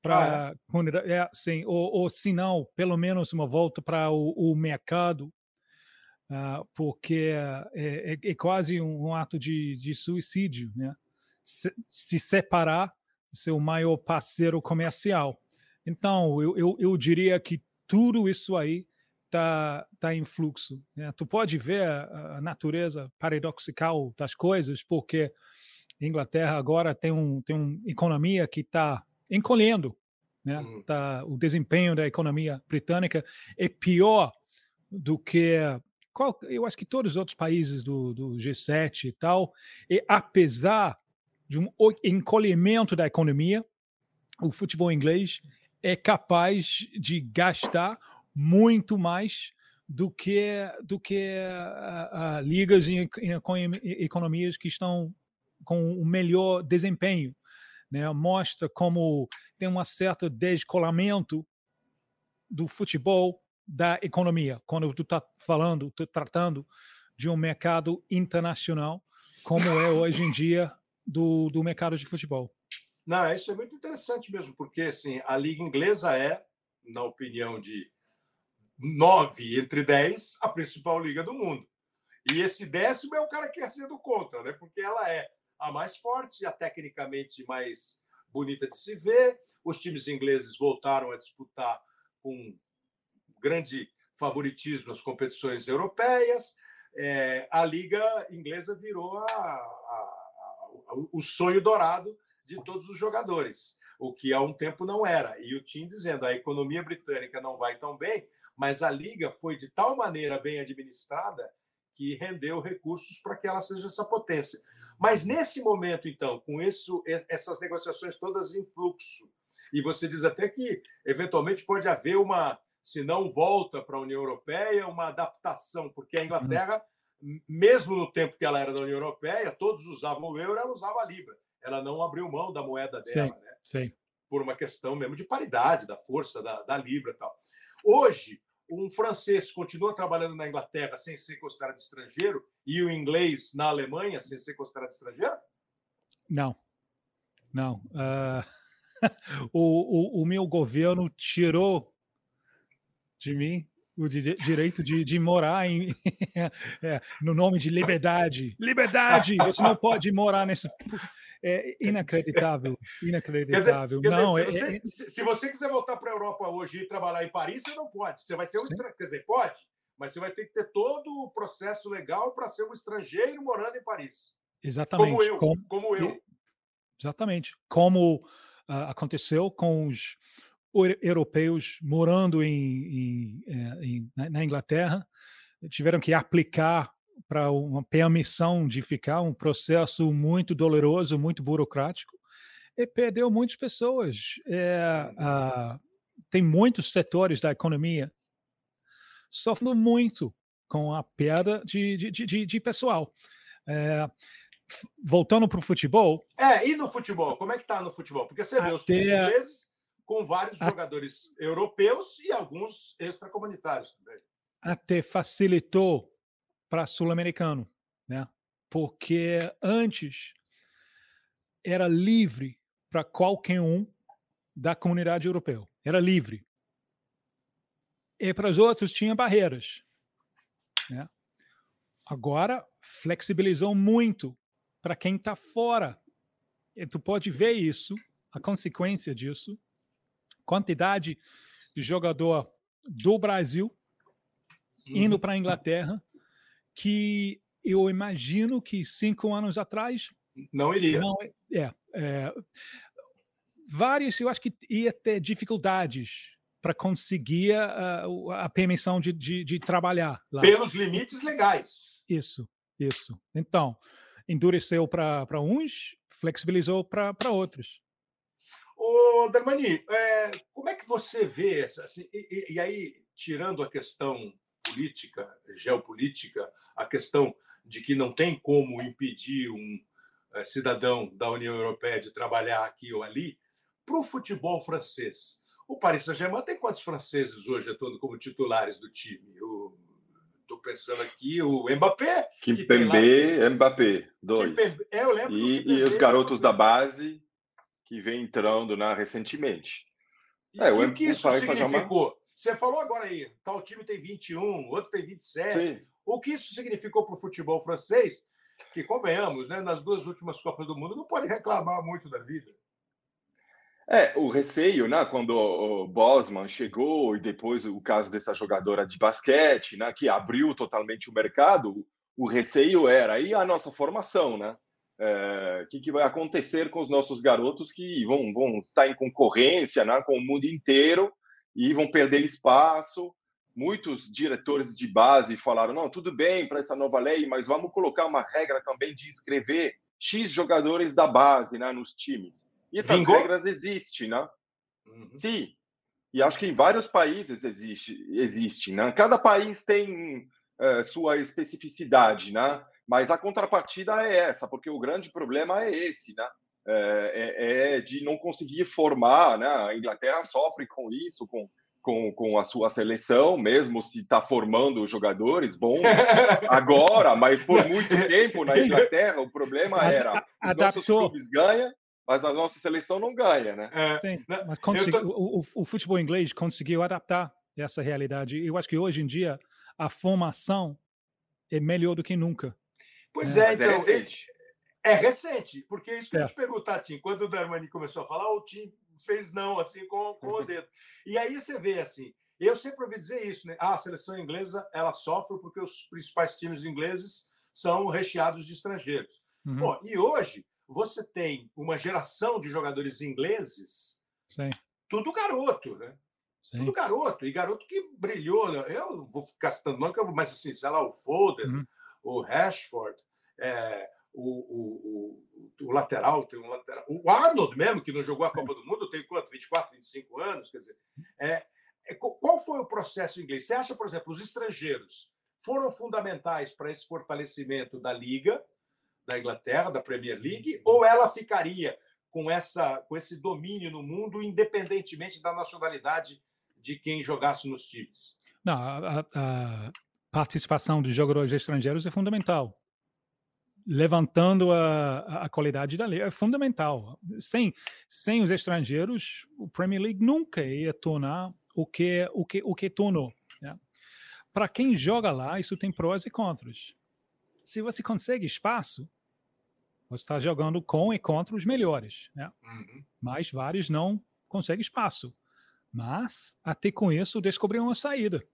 Speaker 5: para ah, é? é, sim, ou, ou se não, pelo menos uma volta para o, o, mercado, uh, porque é, é, é, quase um, um, ato de, de suicídio, né? Se, se, separar seu maior parceiro comercial. Então, eu, eu, eu diria que tudo isso aí está tá em fluxo. Né? Tu pode ver a, a, natureza paradoxical das coisas, porque a Inglaterra agora tem, um, tem uma economia que está encolhendo. Né? Uhum. Tá, o desempenho da economia britânica é pior do que qual, eu acho que todos os outros países do, do G7 e tal, e apesar de um encolhimento da economia, o futebol inglês é capaz de gastar muito mais do que do que uh, uh, ligas em, em, economias que estão com o melhor desempenho, né? Mostra como tem um certo descolamento do futebol da economia. Quando tu está falando, tu tratando de um mercado internacional, como é hoje em dia do, do mercado de futebol.
Speaker 1: Não, isso é muito interessante mesmo, porque assim, a liga inglesa é, na opinião de nove entre dez, a principal liga do mundo. E esse décimo é o cara que é sendo contra, né? Porque ela é a mais forte, a tecnicamente mais bonita de se ver. Os times ingleses voltaram a disputar com grande favoritismo as competições europeias. É, a liga inglesa virou a, a, a, o sonho dourado de todos os jogadores, o que há um tempo não era. E o Tim dizendo a economia britânica não vai tão bem, mas a liga foi de tal maneira bem administrada que rendeu recursos para que ela seja essa potência. Mas nesse momento, então, com isso, essas negociações todas em fluxo, e você diz até que eventualmente pode haver uma, se não volta para a União Europeia, uma adaptação, porque a Inglaterra, mesmo no tempo que ela era da União Europeia, todos usavam o euro, ela usava a libra ela não abriu mão da moeda dela, sim, né?
Speaker 5: Sim.
Speaker 1: Por uma questão mesmo de paridade, da força da, da Libra e tal. Hoje, um francês continua trabalhando na Inglaterra sem ser considerado estrangeiro e o inglês na Alemanha sem ser considerado estrangeiro?
Speaker 5: Não. Não. Uh... o, o, o meu governo tirou de mim o direito de, de morar em, é, no nome de liberdade. Liberdade! Você não pode morar nesse. É inacreditável, inacreditável.
Speaker 1: Quer
Speaker 5: dizer, não,
Speaker 1: quer dizer, é, se, você, é... se, você quiser voltar para a Europa hoje e trabalhar em Paris, você não pode. Você vai ser um estrangeiro. Quer dizer, pode, mas você vai ter que ter todo o processo legal para ser um estrangeiro morando em Paris.
Speaker 5: Exatamente.
Speaker 1: Como eu. Como, como eu.
Speaker 5: Exatamente. Como uh, aconteceu com os europeus morando em, em, é, em, na Inglaterra, tiveram que aplicar para uma permissão de ficar, um processo muito doloroso, muito burocrático, e perdeu muitas pessoas. É, tem muitos setores da economia sofrendo muito com a perda de, de, de, de pessoal. É, voltando para o futebol.
Speaker 1: É, e no futebol? Como é que está no futebol? Porque você vê os ingleses com vários jogadores europeus e alguns extracomunitários também.
Speaker 5: Até facilitou para sul-americano, né? Porque antes era livre para qualquer um da comunidade europeia. Era livre. E para os outros tinha barreiras. Né? Agora flexibilizou muito para quem está fora. E tu pode ver isso, a consequência disso, quantidade de jogador do Brasil indo uhum. para a Inglaterra que eu imagino que cinco anos atrás.
Speaker 1: Não iria.
Speaker 5: Não, é, é, vários, eu acho que ia ter dificuldades para conseguir a, a permissão de, de, de, trabalhar lá.
Speaker 1: Pelos limites legais.
Speaker 5: Isso, isso. Então, endureceu para uns, flexibilizou para outros.
Speaker 1: Ô, Darmani, é, como é que você vê essa? Assim, e, e, aí, tirando a questão política, geopolítica, a questão de que não tem como impedir um é, cidadão da União Europeia de trabalhar aqui ou ali, para o futebol francês. O Paris Saint-Germain tem quantos franceses hoje atuando como titulares do time? Estou pensando aqui, o Mbappé.
Speaker 4: Kimpembe, lá... Mbappé, dois.
Speaker 1: Kimpembe, é, eu lembro
Speaker 4: e, e os garotos da base que vem entrando né, recentemente.
Speaker 1: E, é, o, o que isso significou? Você falou agora aí, tal time tem 21, outro tem 27. Sim. O que isso significou para o futebol francês? Que, convenhamos, né, nas duas últimas Copas do Mundo, não pode reclamar muito da vida.
Speaker 4: É, o receio, né, quando o Bosman chegou e depois o caso dessa jogadora de basquete, né, que abriu totalmente o mercado, o receio era aí a nossa formação, né? O que, que, vai acontecer com os nossos garotos que vão, vão estar em concorrência né, com o mundo inteiro e vão perder espaço. muitos diretores de base falaram: não, tudo bem para essa nova lei, mas vamos colocar uma regra também de inscrever X jogadores da base né, nos times. E essas Vingou? regras existem, né? Uhum. Sim. E acho que em vários países existe, existe né? Cada país tem uh, sua especificidade, né? Mas a contrapartida é essa, porque o grande problema é esse, né? É, é, é de não conseguir formar, né? A Inglaterra sofre com isso, com com, com a sua seleção, mesmo se está formando jogadores bons agora, mas por muito tempo na Inglaterra o problema era os nossos clubes ganham, mas a nossa seleção não ganha, né?
Speaker 5: É, Sim, mas consegui, tô... o, o, futebol inglês conseguiu adaptar essa realidade. Eu acho que hoje em dia a formação é melhor do que nunca.
Speaker 1: Pois é, é, é então, é recente. É, recente, porque é isso que é. eu te perguntar, Tim. Quando o Darmani começou a falar, o Tim fez não, assim, com, com o dedo. E aí você vê, assim, eu sempre ouvi dizer isso, né? Ah, a seleção inglesa, ela sofre porque os principais times ingleses são recheados de estrangeiros. Uhum. Bom, e hoje você tem uma geração de jogadores ingleses, Sim. tudo garoto, né? Sim. Tudo garoto, e garoto que brilhou. Né? Eu vou ficar citando nome, mas assim, sei lá, o Foden, uhum. O Rashford, é, o, o, o, o, lateral, tem um lateral. O Arnold mesmo, que não jogou a Copa do Mundo, tem quanto? 24, 25 anos? Quer dizer, é, é, qual foi o processo inglês? Você acha, por exemplo, os estrangeiros foram fundamentais para esse fortalecimento da Liga, da Inglaterra, da Premier League, ou ela ficaria com, essa, com esse domínio no mundo, independentemente da nacionalidade de quem jogasse nos times?
Speaker 5: Não, a, a participação de jogadores estrangeiros é fundamental levantando a, a qualidade da liga é fundamental. Sem, sem os estrangeiros, o Premier League nunca ia tornar o que o que o que tornou. Né? Para quem joga lá, isso tem prós e contras. Se você consegue espaço, você está jogando com e contra os melhores, né? Uhum. Mas vários não conseguem espaço. Mas até com isso descobriu uma saída.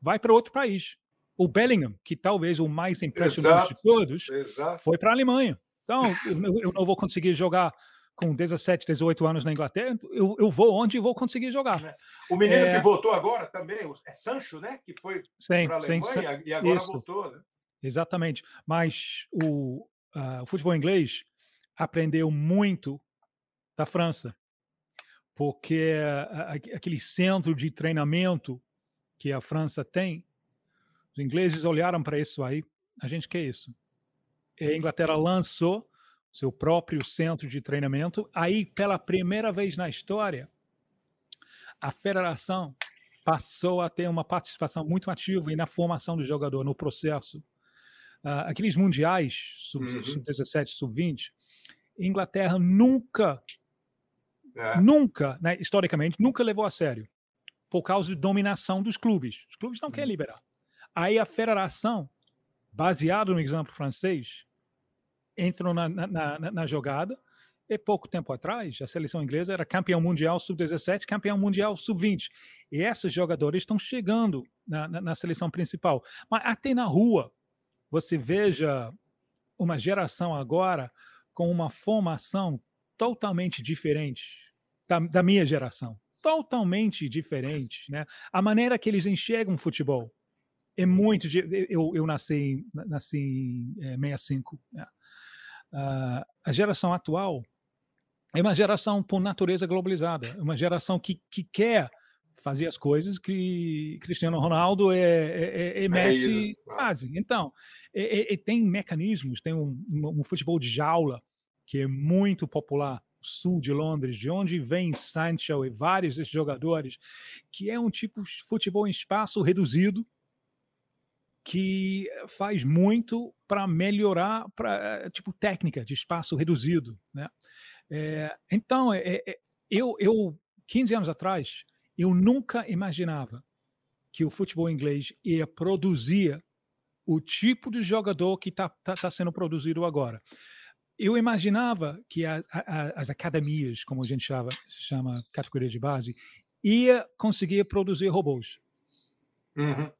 Speaker 5: Vai para outro país. O Bellingham, que talvez o mais impressionante Exato. de todos, Exato. foi para a Alemanha. Então, eu não vou conseguir jogar com 17, 18 anos na Inglaterra, eu, eu vou onde vou conseguir jogar.
Speaker 1: É. O menino é... que voltou agora também, é Sancho, né? Que foi para a Alemanha sim, e agora isso. voltou, né?
Speaker 5: Exatamente. Mas o, uh, o futebol inglês aprendeu muito da França, porque uh, aquele centro de treinamento que a França tem os ingleses olharam para isso aí. A gente quer isso. E a Inglaterra lançou seu próprio centro de treinamento. Aí, pela primeira vez na história, a federação passou a ter uma participação muito ativa na formação do jogador, no processo. Uh, aqueles mundiais, sub-17, uhum. sub-20, Inglaterra nunca, é. nunca, né, historicamente, nunca levou a sério, por causa de dominação dos clubes. Os clubes não uhum. querem liberar. Aí a federação, baseado no exemplo francês, entrou na, na, na, na jogada. E pouco tempo atrás, a seleção inglesa era campeão mundial sub-17, campeão mundial sub-20. E esses jogadores estão chegando na, na, na, seleção principal. Mas até na rua, você veja uma geração agora com uma formação totalmente diferente da, da minha geração. Totalmente diferente. Né? A maneira que eles enxergam futebol é muito. Eu, eu nasci, nasci em é, 65. Né? Uh, a geração atual é uma geração por natureza globalizada, é uma geração que, que quer fazer as coisas que Cristiano Ronaldo e, e, e Messi é fazem. Então, tem mecanismos, tem um, um, futebol de jaula que é muito popular sul de Londres, de onde vem Sancho e vários desses jogadores, que é um tipo de futebol em espaço reduzido, que faz muito para melhorar para eh, tipo técnica de espaço reduzido, né? É, então, é, é, eu, eu 15 anos atrás, eu nunca imaginava que o futebol inglês ia produzir o tipo de jogador que está tá, tá sendo produzido agora. Eu imaginava que a, a, as academias, como a gente chama, chama categoria de base, ia conseguir produzir robôs. Uhum.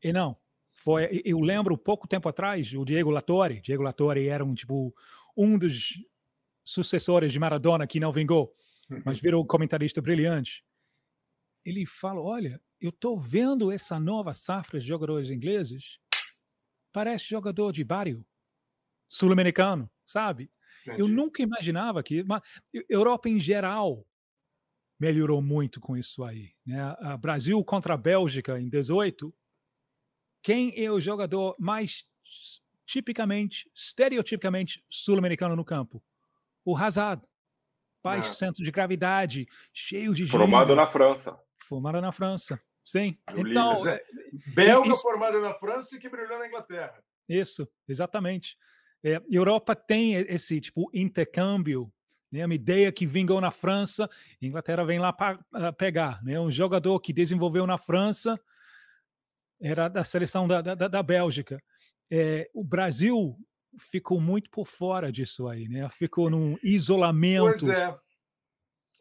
Speaker 5: E não. Foi, eu lembro pouco tempo atrás o Diego Latorre. Diego Latorre era um tipo um dos sucessores de Maradona que não vingou, mas uhum. virou um comentarista brilhante. Ele fala: olha, eu estou vendo essa nova safra de jogadores ingleses, parece jogador de barrio, sul-americano, sabe? Entendi. Eu nunca imaginava que. Mas, Europa em geral melhorou muito com isso aí. Né? A Brasil contra a Bélgica em 18. Quem é o jogador mais tipicamente, estereotipicamente sul-americano no campo? O Hazard. Baixo centro de gravidade, cheio de
Speaker 4: Formado na França.
Speaker 5: Formado na França. Sim. então,
Speaker 1: é, belga isso, formado na França e que brilhou na Inglaterra.
Speaker 5: Isso, exatamente. É, Europa tem esse tipo intercâmbio, né? Uma ideia que vingou na França, Inglaterra vem lá para pegar, né? Um jogador que desenvolveu na França era da seleção da, da, da Bélgica. É, o Brasil ficou muito por fora disso aí, né? Ficou num isolamento.
Speaker 1: Pois é.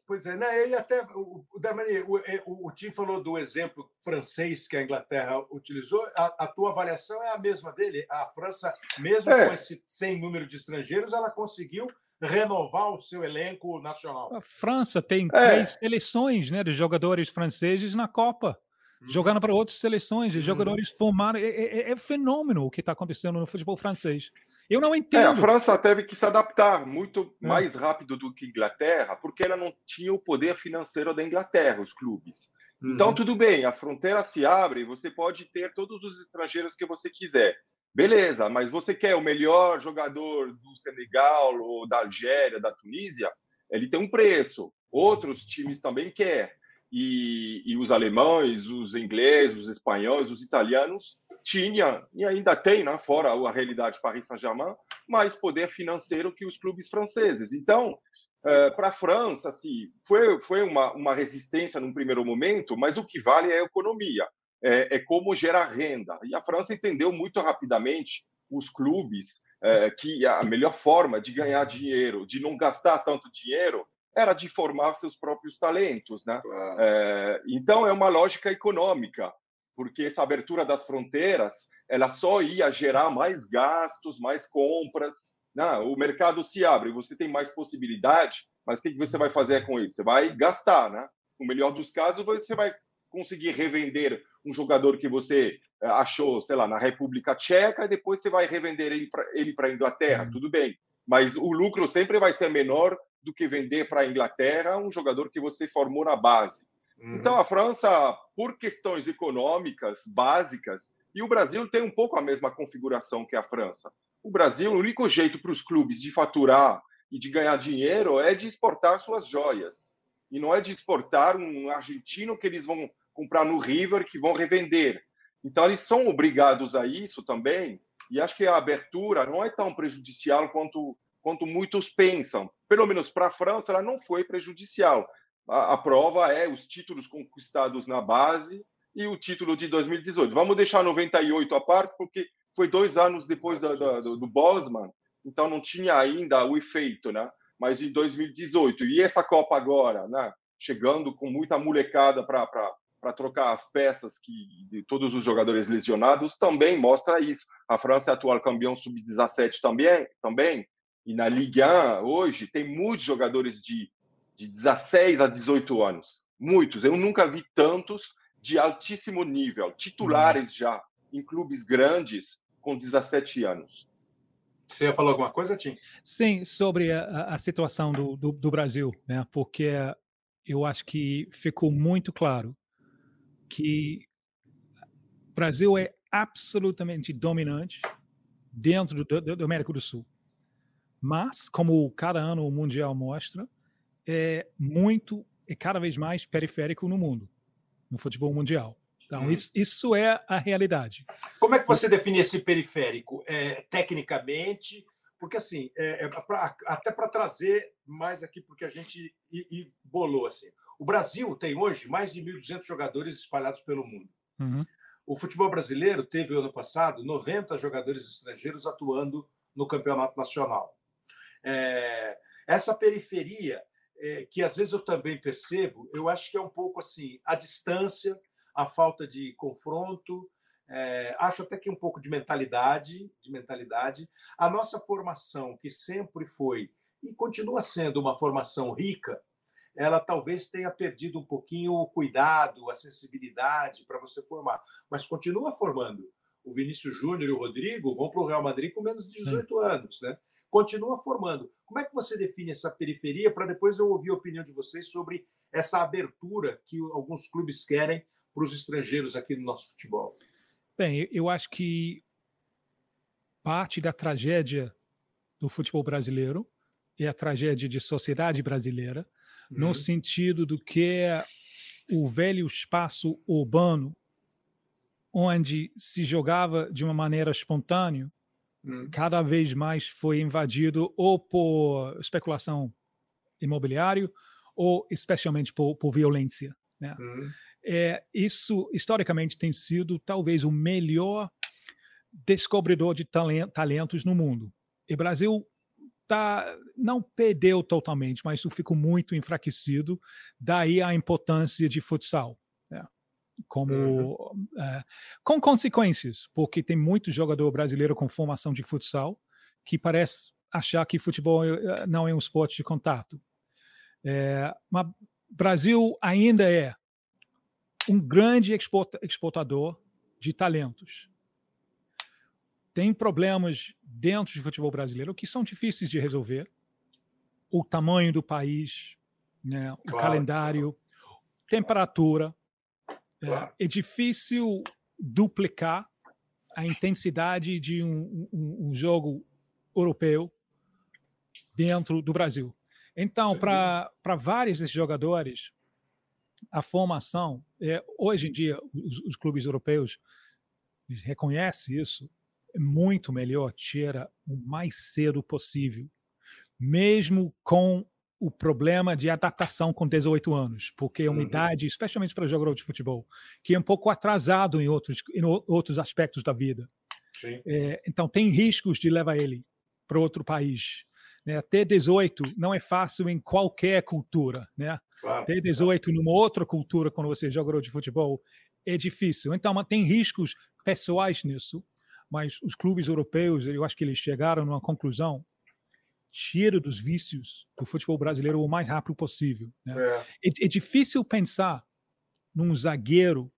Speaker 1: Pois é, né? E até o, o, é, o, o Tim falou do exemplo francês que a Inglaterra utilizou. A, a tua avaliação é a mesma dele? A França, mesmo é. com esse sem número de estrangeiros, ela conseguiu renovar o seu elenco nacional.
Speaker 5: A França tem é. três seleções né, de jogadores franceses na Copa. Uhum. Jogando para outras seleções, uhum. jogadores formados. É, é, é fenômeno o que está acontecendo no futebol francês. Eu não entendo. É,
Speaker 4: a França teve que se adaptar muito é. mais rápido do que a Inglaterra, porque ela não tinha o poder financeiro da Inglaterra, os clubes. Então, uhum. Então, tudo bem, as fronteiras se abrem, você pode ter todos os estrangeiros que você quiser. Beleza, mas você quer o melhor jogador do Senegal ou da Algéria, da Tunísia? Ele tem um preço. Outros times também querem e, e, os alemães, os ingleses, os espanhóis, os italianos tinham, e ainda tem, né, fora a realidade Paris Saint-Germain, mais poder financeiro que os clubes franceses. Então, é, para a França, assim, foi, foi uma, uma resistência num primeiro momento, mas o que vale é a economia, é, é como gerar renda. E a França entendeu muito rapidamente os clubes é, que a melhor forma de ganhar dinheiro, de não gastar tanto dinheiro, era de formar seus próprios talentos, né? É, então é uma lógica econômica, porque essa abertura das fronteiras ela só ia gerar mais gastos, mais compras. Né? O mercado se abre, você tem mais possibilidade, mas o que você vai fazer com isso? Você vai gastar, né? No melhor dos casos, você vai conseguir revender um jogador que você é, achou, sei lá, na República Tcheca, e depois você vai revender ele para a Inglaterra, uhum. tudo bem. Mas o lucro sempre vai ser menor do que vender para a Inglaterra um jogador que você formou na base. Uhum. Então, a França, por questões econômicas básicas, e o Brasil tem um pouco a mesma configuração que a França. O Brasil, o único jeito para os clubes de faturar e de ganhar dinheiro é de exportar suas joias. E não é de exportar um argentino que eles vão comprar no River, que vão revender. Então, eles são obrigados a isso também. E acho que a abertura não é tão prejudicial quanto quanto muitos pensam. Pelo menos para a França, ela não foi prejudicial. A, a, prova é os títulos conquistados na base e o título de 2018. Vamos deixar 98 à parte, porque foi dois anos depois da, da, do, do Bosman, então não tinha ainda o efeito, né? Mas em 2018 e essa Copa agora, né? Chegando com muita molecada para para trocar as peças que de todos os jogadores lesionados também mostra isso. A França é atual campeão sub-17 também, também e na Ligue 1, hoje, tem muitos jogadores de, de 16 a 18 anos. Muitos. Eu nunca vi tantos de altíssimo nível, titulares uhum. já, em clubes grandes, com 17 anos.
Speaker 1: Você ia falar alguma coisa, Tim?
Speaker 5: Sim, sobre a, a situação do, do, do, Brasil, né? porque eu acho que ficou muito claro que o Brasil é absolutamente dominante dentro do, do, do América do Sul. Mas, como cada ano o Mundial mostra, é muito, é cada vez mais periférico no mundo, no futebol mundial. Então, hum. isso, isso, é a realidade.
Speaker 1: Como é que você define esse periférico? É, tecnicamente, porque assim, é, é pra, até para trazer mais aqui, porque a gente e, e bolou assim. O Brasil tem hoje mais de 1.200 jogadores espalhados pelo mundo. Uhum. O futebol brasileiro teve, ano passado, 90 jogadores estrangeiros atuando no campeonato nacional. É, essa periferia, é, que às vezes eu também percebo, eu acho que é um pouco assim a distância, a falta de confronto, é, acho até que um pouco de mentalidade, de mentalidade. A nossa formação, que sempre foi e continua sendo uma formação rica, ela talvez tenha perdido um pouquinho o cuidado, a sensibilidade para você formar, mas continua formando. O Vinícius Júnior e o Rodrigo vão para o Real Madrid com menos de 18 anos, né? Continua formando. Como é que você define essa periferia para depois eu ouvir a opinião de vocês sobre essa abertura que alguns clubes querem para os estrangeiros aqui no nosso futebol?
Speaker 5: Bem, eu acho que parte da tragédia do futebol brasileiro é a tragédia de sociedade brasileira, uhum. no sentido do que o velho espaço urbano, onde se jogava de uma maneira espontânea, uhum. cada vez mais foi invadido ou por especulação imobiliária ou especialmente por, por violência. Né? Uhum. É, isso, historicamente, tem sido talvez o melhor descobridor de talentos no mundo. E o Brasil tá, não perdeu totalmente, mas ficou muito enfraquecido. Daí a importância de futsal. Né? Como, uhum. é, com consequências, porque tem muito jogador brasileiro com formação de futsal que parece achar que futebol é, não é um esporte de contato. É, mas Brasil ainda é um grande exportador de talentos. Tem problemas dentro do futebol brasileiro que são difíceis de resolver. O tamanho do país, né, o claro, calendário, claro. temperatura. É, claro. É, é, difícil duplicar a intensidade de um, um, um jogo europeu dentro do Brasil. Então, para vários desses jogadores, a formação, é, hoje em dia, os, os clubes europeus reconhecem isso, é muito melhor tirar o mais cedo possível, mesmo com o problema de adaptação com 18 anos, porque é uma uhum. idade, especialmente para jogador de futebol, que é um pouco atrasado em outros, em outros aspectos da vida. É, então, tem riscos de levar ele para outro país. Né? Ter 18 não é fácil em qualquer cultura. Né? Claro, Ter 18 claro. numa outra cultura, quando você é jogador de futebol, é difícil. Então, tem riscos pessoais nisso, mas os clubes europeus, eu acho que eles chegaram numa conclusão tira dos vícios do futebol brasileiro o mais rápido possível. Né? É. É, é. difícil pensar num zagueiro.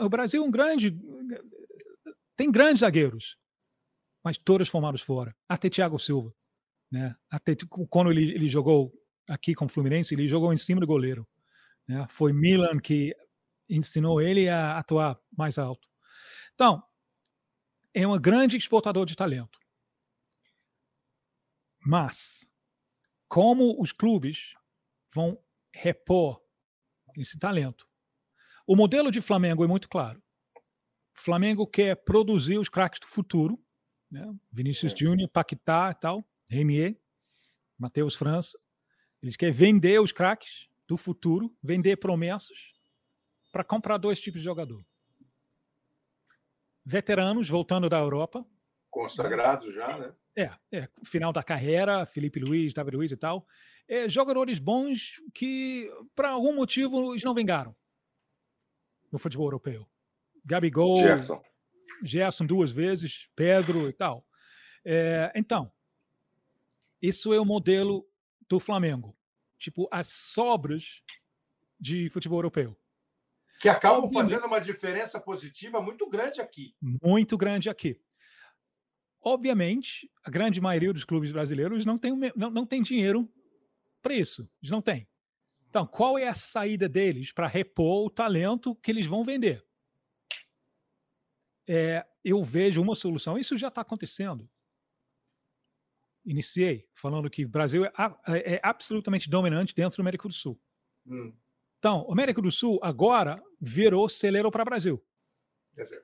Speaker 5: O Brasil é um grande. Tem grandes zagueiros, mas todos formados fora. Até Thiago Silva. Né? Até quando ele, ele jogou aqui com o Fluminense, ele jogou em cima do goleiro. Né? Foi Milan que ensinou ele a atuar mais alto. Então, é um grande exportador de talento. Mas, como os clubes vão repor esse talento? O modelo de Flamengo é muito claro. O Flamengo quer produzir os craques do futuro, né? Vinícius é. Júnior, Paquetá e tal. Renier, Matheus França. Eles querem vender os craques do futuro, vender promessas para comprar dois tipos de jogador. Veteranos voltando da Europa.
Speaker 1: Consagrados já, né?
Speaker 5: É, é, final da carreira, Felipe Luiz, David Luiz e tal. É, jogadores bons que, por algum motivo, eles não vingaram no futebol europeu. Gabigol, Gerson, Gerson duas vezes, Pedro e tal. É, então, isso é o modelo do Flamengo. Tipo, as sobras de futebol europeu.
Speaker 1: Que acabam Obviamente, fazendo uma diferença positiva muito grande aqui.
Speaker 5: Muito grande aqui. Obviamente, a grande maioria dos clubes brasileiros não tem, não, não tem dinheiro para isso. Eles não têm. Então, qual é a saída deles para repor o talento que eles vão vender? É, eu vejo uma solução. Isso já está acontecendo iniciei falando que o Brasil é, é, absolutamente dominante dentro do América do Sul. Hum. Então, o América do Sul agora virou celeiro para o Brasil.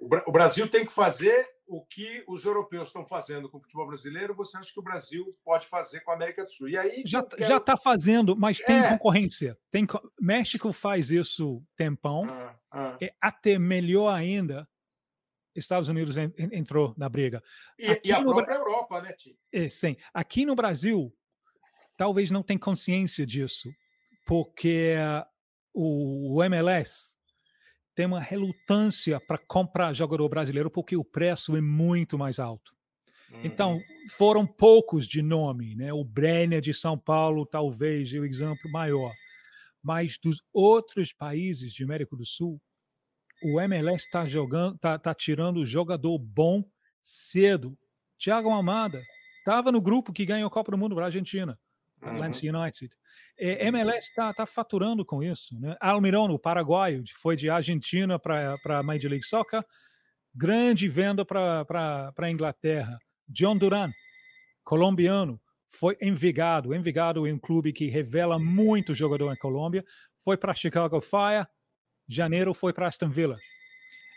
Speaker 1: O Brasil tem que fazer o que os europeus estão fazendo com o futebol brasileiro. Você acha que o Brasil pode fazer com a América do Sul? E aí
Speaker 5: já quero... já está fazendo, mas tem é. concorrência. Tem México faz isso tempão. Ah, ah. É até melhor ainda Estados Unidos entrou na briga.
Speaker 1: E, e a no... própria Europa, né, Tim?
Speaker 5: É, sim. Aqui no Brasil, talvez não tenha consciência disso, porque o MLS tem uma relutância para comprar jogador brasileiro porque o preço é muito mais alto. Então, foram poucos de nome, né? O Brenner de São Paulo, talvez, é o exemplo maior. Mas dos outros países de América do Sul, o MLS está jogando, tá, tá tirando jogador bom cedo. Thiago Amada estava no grupo que ganhou a Copa do Mundo para a Argentina, uhum. United. É, MLS está tá faturando com isso. Né? Almirón, o paraguaio, foi de Argentina para a Major League Soccer, grande venda para a Inglaterra. John Duran, colombiano, foi Envigado. Envigado é um clube que revela muito jogador em Colômbia. Foi para Chicago Fire. Janeiro foi para Aston Villa.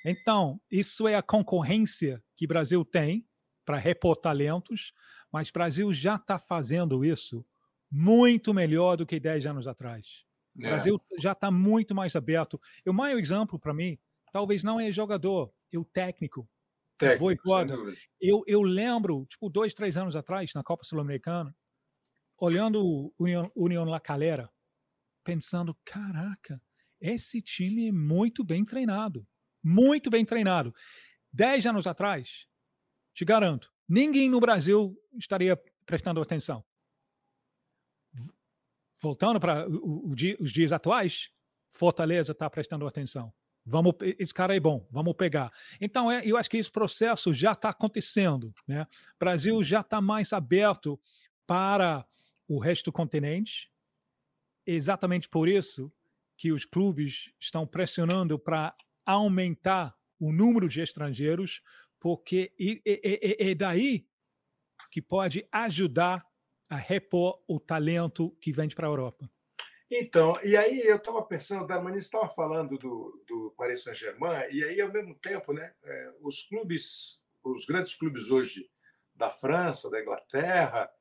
Speaker 5: Então, isso é a concorrência que o Brasil tem para repor talentos, mas o Brasil já está fazendo isso muito melhor do que 10 anos atrás. O é. Brasil já está muito mais aberto. O maior exemplo para mim, talvez não é jogador, é o técnico. Técnico, eu, eu lembro, tipo, dois, três anos atrás, na Copa Sul-Americana, olhando o União, União La Calera, pensando, caraca, esse time é muito bem treinado. Muito bem treinado. Dez anos atrás, te garanto, ninguém no Brasil estaria prestando atenção. Voltando para os dias atuais, Fortaleza está prestando atenção. Vamos, esse cara é bom, vamos pegar. Então, é, eu acho que esse processo já está acontecendo. Né? O Brasil já está mais aberto para o resto do continente. Exatamente por isso que os clubes estão pressionando para aumentar o número de estrangeiros, porque é, é daí que pode ajudar a repor o talento que vem para a Europa.
Speaker 1: Então, e aí eu estava pensando, o Darmani estava falando do, do Paris Saint-Germain, e aí, ao mesmo tempo, né, é, os clubes, os grandes clubes hoje da França, da Inglaterra,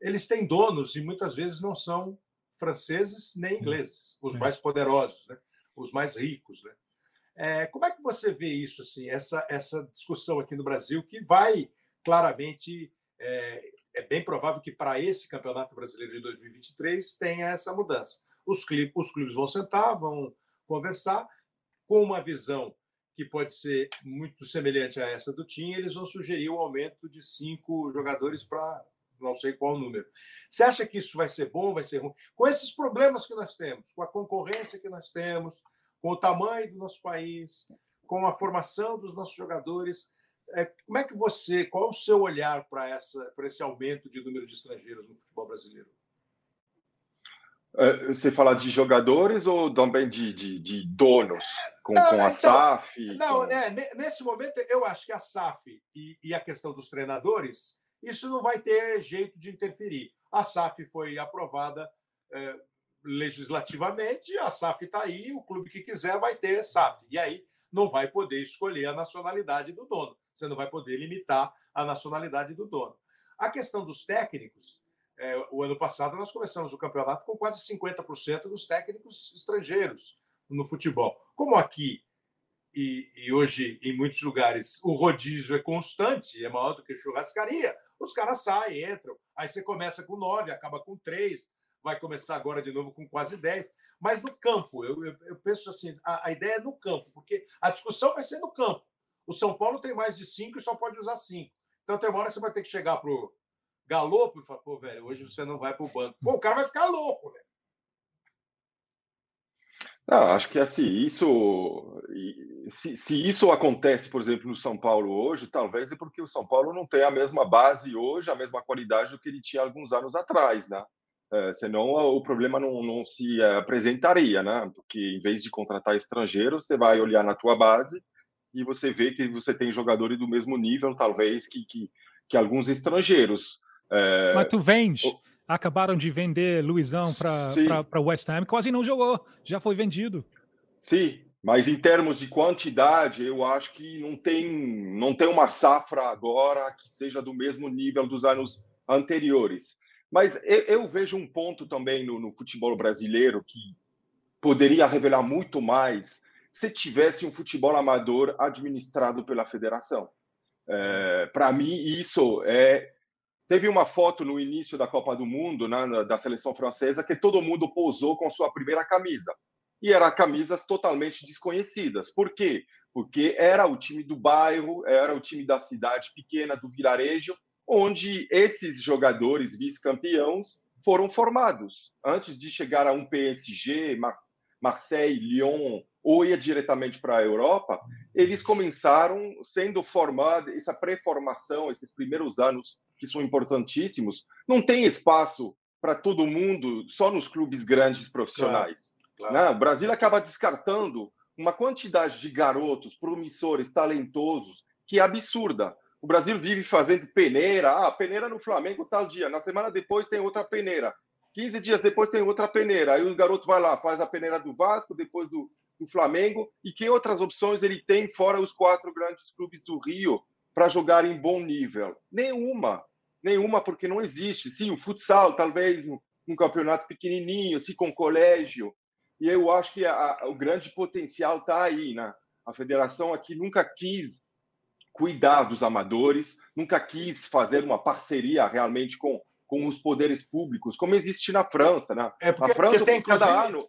Speaker 1: eles têm donos e muitas vezes não são franceses nem hum. ingleses, os é. mais poderosos, né, os mais ricos. Né? É, como é que você vê isso, assim, essa, essa discussão aqui no Brasil, que vai claramente é, é bem provável que para esse Campeonato Brasileiro de 2023 tenha essa mudança os, clubes, os clubes vão sentar, vão conversar com uma visão que pode ser muito semelhante a essa do Tim, eles vão sugerir o um aumento de cinco jogadores para não sei qual número. Você acha que isso vai ser bom, vai ser ruim? Com esses problemas que nós temos, com a concorrência que nós temos, com o tamanho do nosso país, com a formação dos nossos jogadores, como é que você, qual é o seu olhar para essa para esse aumento de número de estrangeiros no futebol brasileiro?
Speaker 4: É, você fala de jogadores ou também de, de, de donos, com, não, com a então, SAF?
Speaker 1: Não,
Speaker 4: com...
Speaker 1: É, nesse momento eu acho que a SAF e, e, a questão dos treinadores, isso não vai ter jeito de interferir. A SAF foi aprovada é, legislativamente, a SAF está aí, o clube que quiser vai ter SAF. E aí não vai poder escolher a nacionalidade do dono, você não vai poder limitar a nacionalidade do dono. A questão dos técnicos, é, o ano passado nós começamos o campeonato com quase 50% dos técnicos estrangeiros no futebol. Como aqui e, e, hoje em muitos lugares o rodízio é constante, é maior do que churrascaria, os caras saem, entram. Aí você começa com nove, acaba com três, vai começar agora de novo com quase dez. Mas no campo, eu, eu, eu penso assim: a, a, ideia é no campo, porque a discussão vai ser no campo. O São Paulo tem mais de cinco e só pode usar cinco. Então tem uma hora que você vai ter que chegar para o galopo e fala, pô, velho, hoje você não vai para o banco. Pô, o cara vai ficar louco, né?
Speaker 4: Acho que assim, isso. Se, se, isso acontece, por exemplo, no São Paulo hoje, talvez é porque o São Paulo não tem a mesma base hoje, a mesma qualidade do que ele tinha alguns anos atrás, né? É, senão o problema não, não se apresentaria, né? Porque em vez de contratar estrangeiro, você vai olhar na tua base e você vê que você tem jogadores do mesmo nível, talvez, que, que, que alguns estrangeiros.
Speaker 5: É... Mas tu vende. O... Acabaram de vender Luizão para West Ham, quase não jogou, já foi vendido.
Speaker 4: Sim, mas em termos de quantidade, eu acho que não tem, não tem uma safra agora que seja do mesmo nível dos anos anteriores. Mas eu, eu vejo um ponto também no, no, futebol brasileiro que poderia revelar muito mais se tivesse um futebol amador administrado pela federação. É, Para mim, isso é Teve uma foto no início da Copa do Mundo, né, da seleção francesa, que todo mundo pousou com sua primeira camisa. E eram camisas totalmente desconhecidas. Por quê? Porque era o time do bairro, era o time da cidade pequena, do vilarejo, onde esses jogadores vice-campeões foram formados. Antes de chegar a um PSG, Mar Marseille, Lyon, ou ia diretamente para a Europa, eles começaram sendo formados, essa pré-formação, esses primeiros anos que são importantíssimos, não tem espaço para todo mundo só nos clubes grandes profissionais. Claro, claro. Né? O Brasil acaba descartando uma quantidade de garotos promissores, talentosos, que é absurda. O Brasil vive fazendo peneira, ah, peneira no Flamengo tal dia, na semana depois tem outra peneira, 15 dias depois tem outra peneira, aí o garoto vai lá, faz a peneira do Vasco, depois do, do Flamengo, e que outras opções ele tem fora os quatro grandes clubes do Rio para jogar em bom nível? Nenhuma, nenhuma, porque não existe. Sim, o futsal, talvez, um, campeonato pequenininho, se com colégio, e eu acho que a, o grande potencial está aí, né? A federação aqui nunca quis cuidar dos amadores, nunca quis fazer uma parceria realmente com, com os poderes públicos, como existe na França, né?
Speaker 1: É porque, a França tem cada ano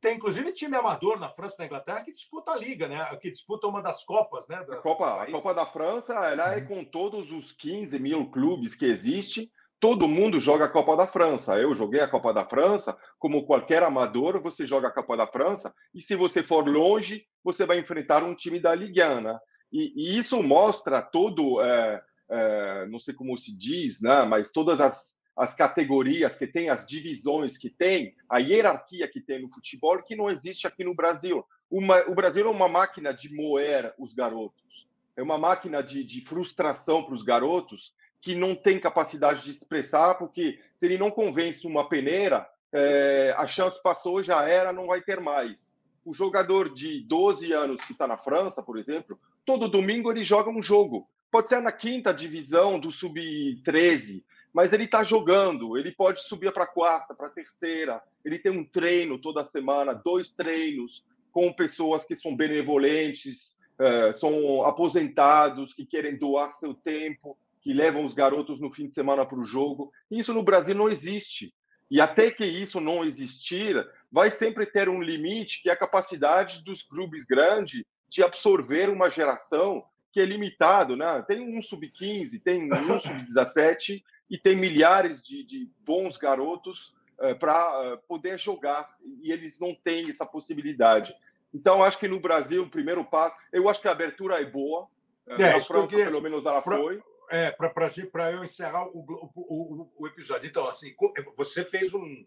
Speaker 1: tem inclusive time amador na França e na Inglaterra que disputa a liga, né? Que disputa uma das copas, né?
Speaker 4: Da, a Copa, a Copa da França, ela é uhum. com todos os 15 mil clubes que existem todo mundo joga a Copa da França. Eu joguei a Copa da França, como qualquer amador, você joga a Copa da França, e se você for longe, você vai enfrentar um time da Ligue 1, né? E, e, isso mostra todo, é, é, não sei como se diz, né? mas todas as, as categorias que tem, as divisões que tem, a hierarquia que tem no futebol, que não existe aqui no Brasil. Uma, o Brasil é uma máquina de moer os garotos, é uma máquina de, de frustração para os garotos, que não tem capacidade de expressar, porque se ele não convence uma peneira, é, a chance passou, já era, não vai ter mais. O jogador de 12 anos que está na França, por exemplo, todo domingo ele joga um jogo. Pode ser na quinta divisão do sub-13, mas ele está jogando. Ele pode subir para a quarta, para a terceira. Ele tem um treino toda semana, dois treinos com pessoas que são benevolentes, é, são aposentados, que querem doar seu tempo que levam os garotos no fim de semana para o jogo. Isso no Brasil não existe. E até que isso não existir, vai sempre ter um limite, que é a capacidade dos clubes grandes de absorver uma geração que é limitado, né? Tem um sub-15, tem um sub-17 e tem milhares de, de bons garotos uh, eh, para uh, poder jogar e eles não têm essa possibilidade. Então, acho que no Brasil, o primeiro passo, eu acho que a abertura é boa. É, na França, queria... pelo menos, ela foi
Speaker 1: é, para eu encerrar o, o, o, episódio. Então, assim, você fez um,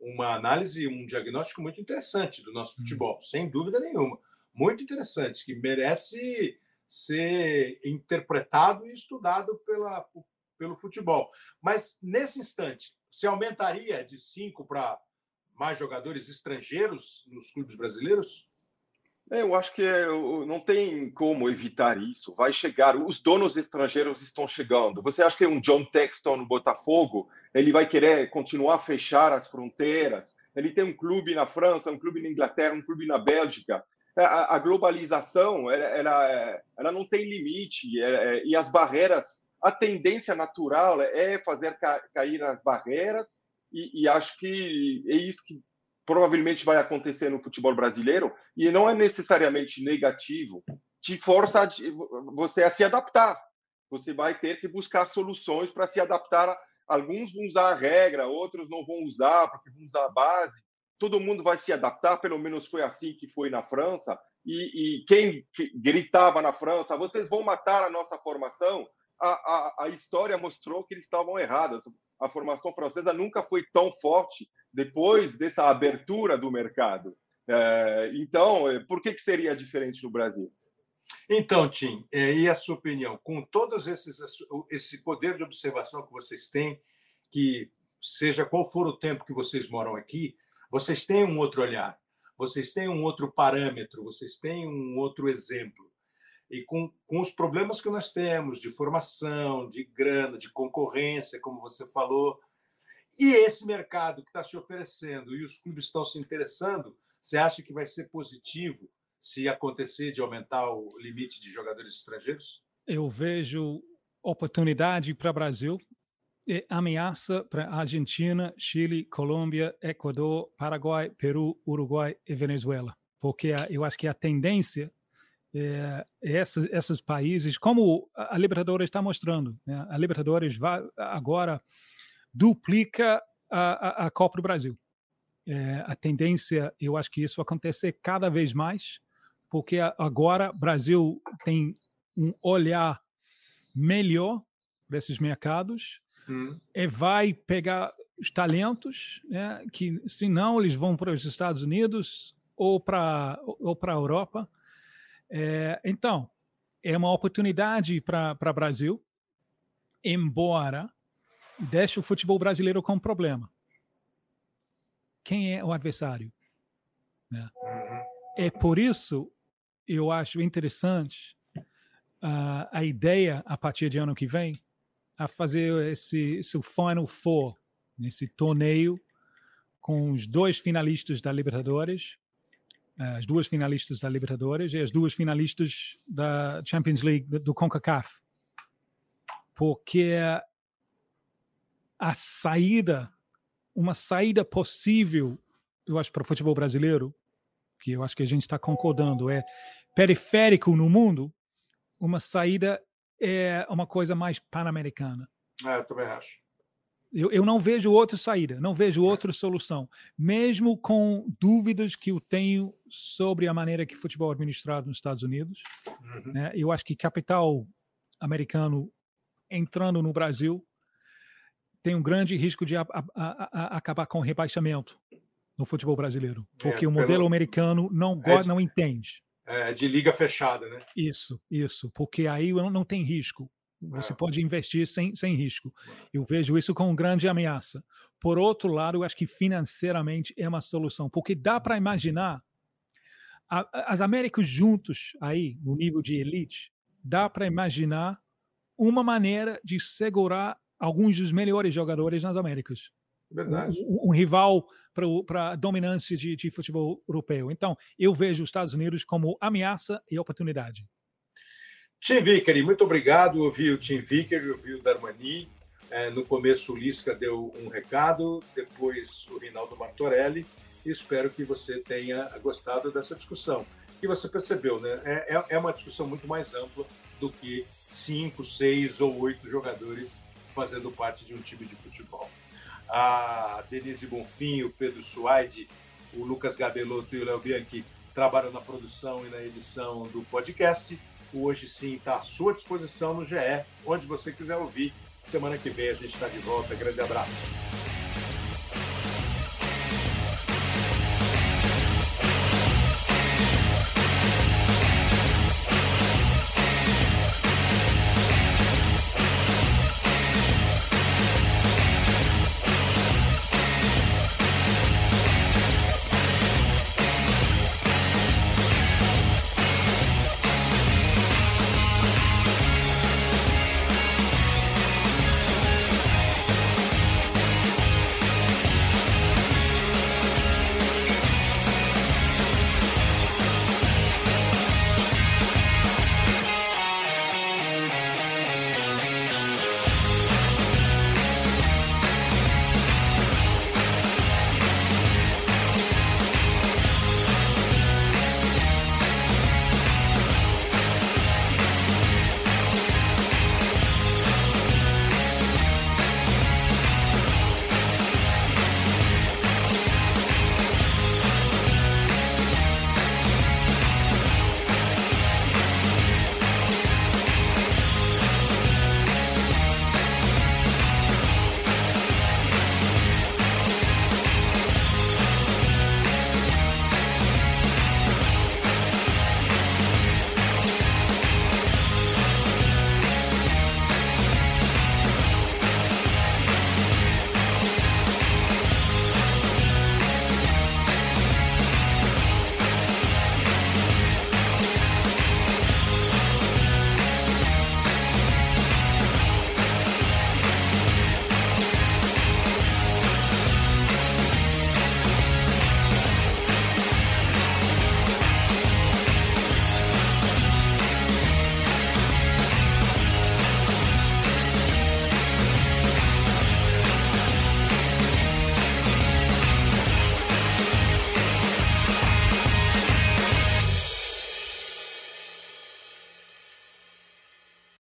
Speaker 1: uma análise, um diagnóstico muito interessante do nosso futebol, hum. sem dúvida nenhuma. Muito interessante, que merece ser interpretado e estudado pela, pelo futebol. Mas, nesse instante, se aumentaria de cinco para mais jogadores estrangeiros nos clubes brasileiros?
Speaker 4: É, eu acho que é, não tem como evitar isso. Vai chegar, os donos estrangeiros estão chegando. Você acha que um John Texton no Botafogo, ele vai querer continuar a fechar as fronteiras? Ele tem um clube na França, um clube na Inglaterra, um clube na Bélgica. É, a, globalização, ela, ela, ela não tem limite e as barreiras, a tendência natural é fazer cair as barreiras e, e acho que é isso que provavelmente vai acontecer no futebol brasileiro e não é necessariamente negativo, te força a, você a se adaptar. Você vai ter que buscar soluções para se adaptar. Alguns vão usar a regra, outros não vão usar porque vão usar a base. Todo mundo vai se adaptar, pelo menos foi assim que foi na França. E, e quem gritava na França, vocês vão matar a nossa formação, a, a, a história mostrou que eles estavam errados. A formação francesa nunca foi tão forte depois dessa abertura do mercado. É, então, é, por que, que seria diferente no Brasil?
Speaker 1: Então, Tim, é, e a sua opinião? Com todos esses esse poder de observação que vocês têm, que seja qual for o tempo que vocês moram aqui, vocês têm um outro olhar, vocês têm um outro parâmetro, vocês têm um outro exemplo. E com, com os problemas que nós temos de formação, de grana, de concorrência, como você falou, e esse mercado que está se oferecendo e os clubes estão se interessando, você acha que vai ser positivo se acontecer de aumentar o limite de jogadores estrangeiros?
Speaker 5: Eu vejo oportunidade para o Brasil ameaça para Argentina, Chile, Colômbia, Equador, Paraguai, Peru, Uruguai e Venezuela. Porque eu acho que a tendência é, essas, esses países, como a Libertadores está mostrando. Né? A Libertadores vai, agora duplica a, a, a Copa do Brasil. É, a tendência, eu acho que isso acontecer cada vez mais, porque agora o Brasil tem um olhar melhor para esses mercados hum. e vai pegar os talentos, né, que senão eles vão para os Estados Unidos ou para ou para a Europa é, então, é uma oportunidade para o Brasil, embora deixe o futebol brasileiro com problema. Quem é o adversário? Né? É por isso eu acho interessante uh, a ideia, a partir de ano que vem, a fazer esse, esse Final Four, nesse torneio, com os dois finalistas da Libertadores as duas finalistas da Libertadores e as duas finalistas da Champions League do CONCACAF. Porque a saída, uma saída possível, eu acho, para o futebol brasileiro, que eu acho que a gente está concordando, é periférico no mundo, uma saída é uma coisa mais pan-americana.
Speaker 1: É, eu também acho.
Speaker 5: Eu, eu não vejo outra saída, não vejo outra solução. Mesmo com dúvidas que eu tenho sobre a maneira que futebol é administrado nos Estados Unidos, uhum. né, eu acho que capital americano entrando no Brasil tem um grande risco de a, a, a, acabar com o rebaixamento no futebol brasileiro, é, porque é, o modelo pelo... americano não é não entende.
Speaker 1: É de liga fechada, né?
Speaker 5: Isso, isso, porque aí não, não tem risco. Você é. pode investir sem, sem risco. Eu vejo isso como grande ameaça. Por outro lado, eu acho que financeiramente é uma solução, porque dá para imaginar a, as Américas juntos aí, no nível de elite, dá para imaginar uma maneira de segurar alguns dos melhores jogadores nas Américas.
Speaker 1: Verdade.
Speaker 5: Um, um rival para a dominância de, de futebol europeu. Então, eu vejo os Estados Unidos como ameaça e oportunidade.
Speaker 1: Tim Vickery, muito obrigado. Eu vi o Tim Vickery, eu vi o Darmani. É, no começo o Lisca deu um recado, depois o Rinaldo Martorelli. Espero que você tenha gostado dessa discussão. E você percebeu, né? É, é, é uma discussão muito mais ampla do que cinco, seis ou oito jogadores fazendo parte de um time de futebol. A Denise Bonfim, o Pedro Suaide, o Lucas Gabelotto e o Léo Bianchi trabalham na produção e na edição do podcast. O Hoje Sim está à sua disposição no GE, onde você quiser ouvir. Semana que vem a gente está de volta. Grande abraço.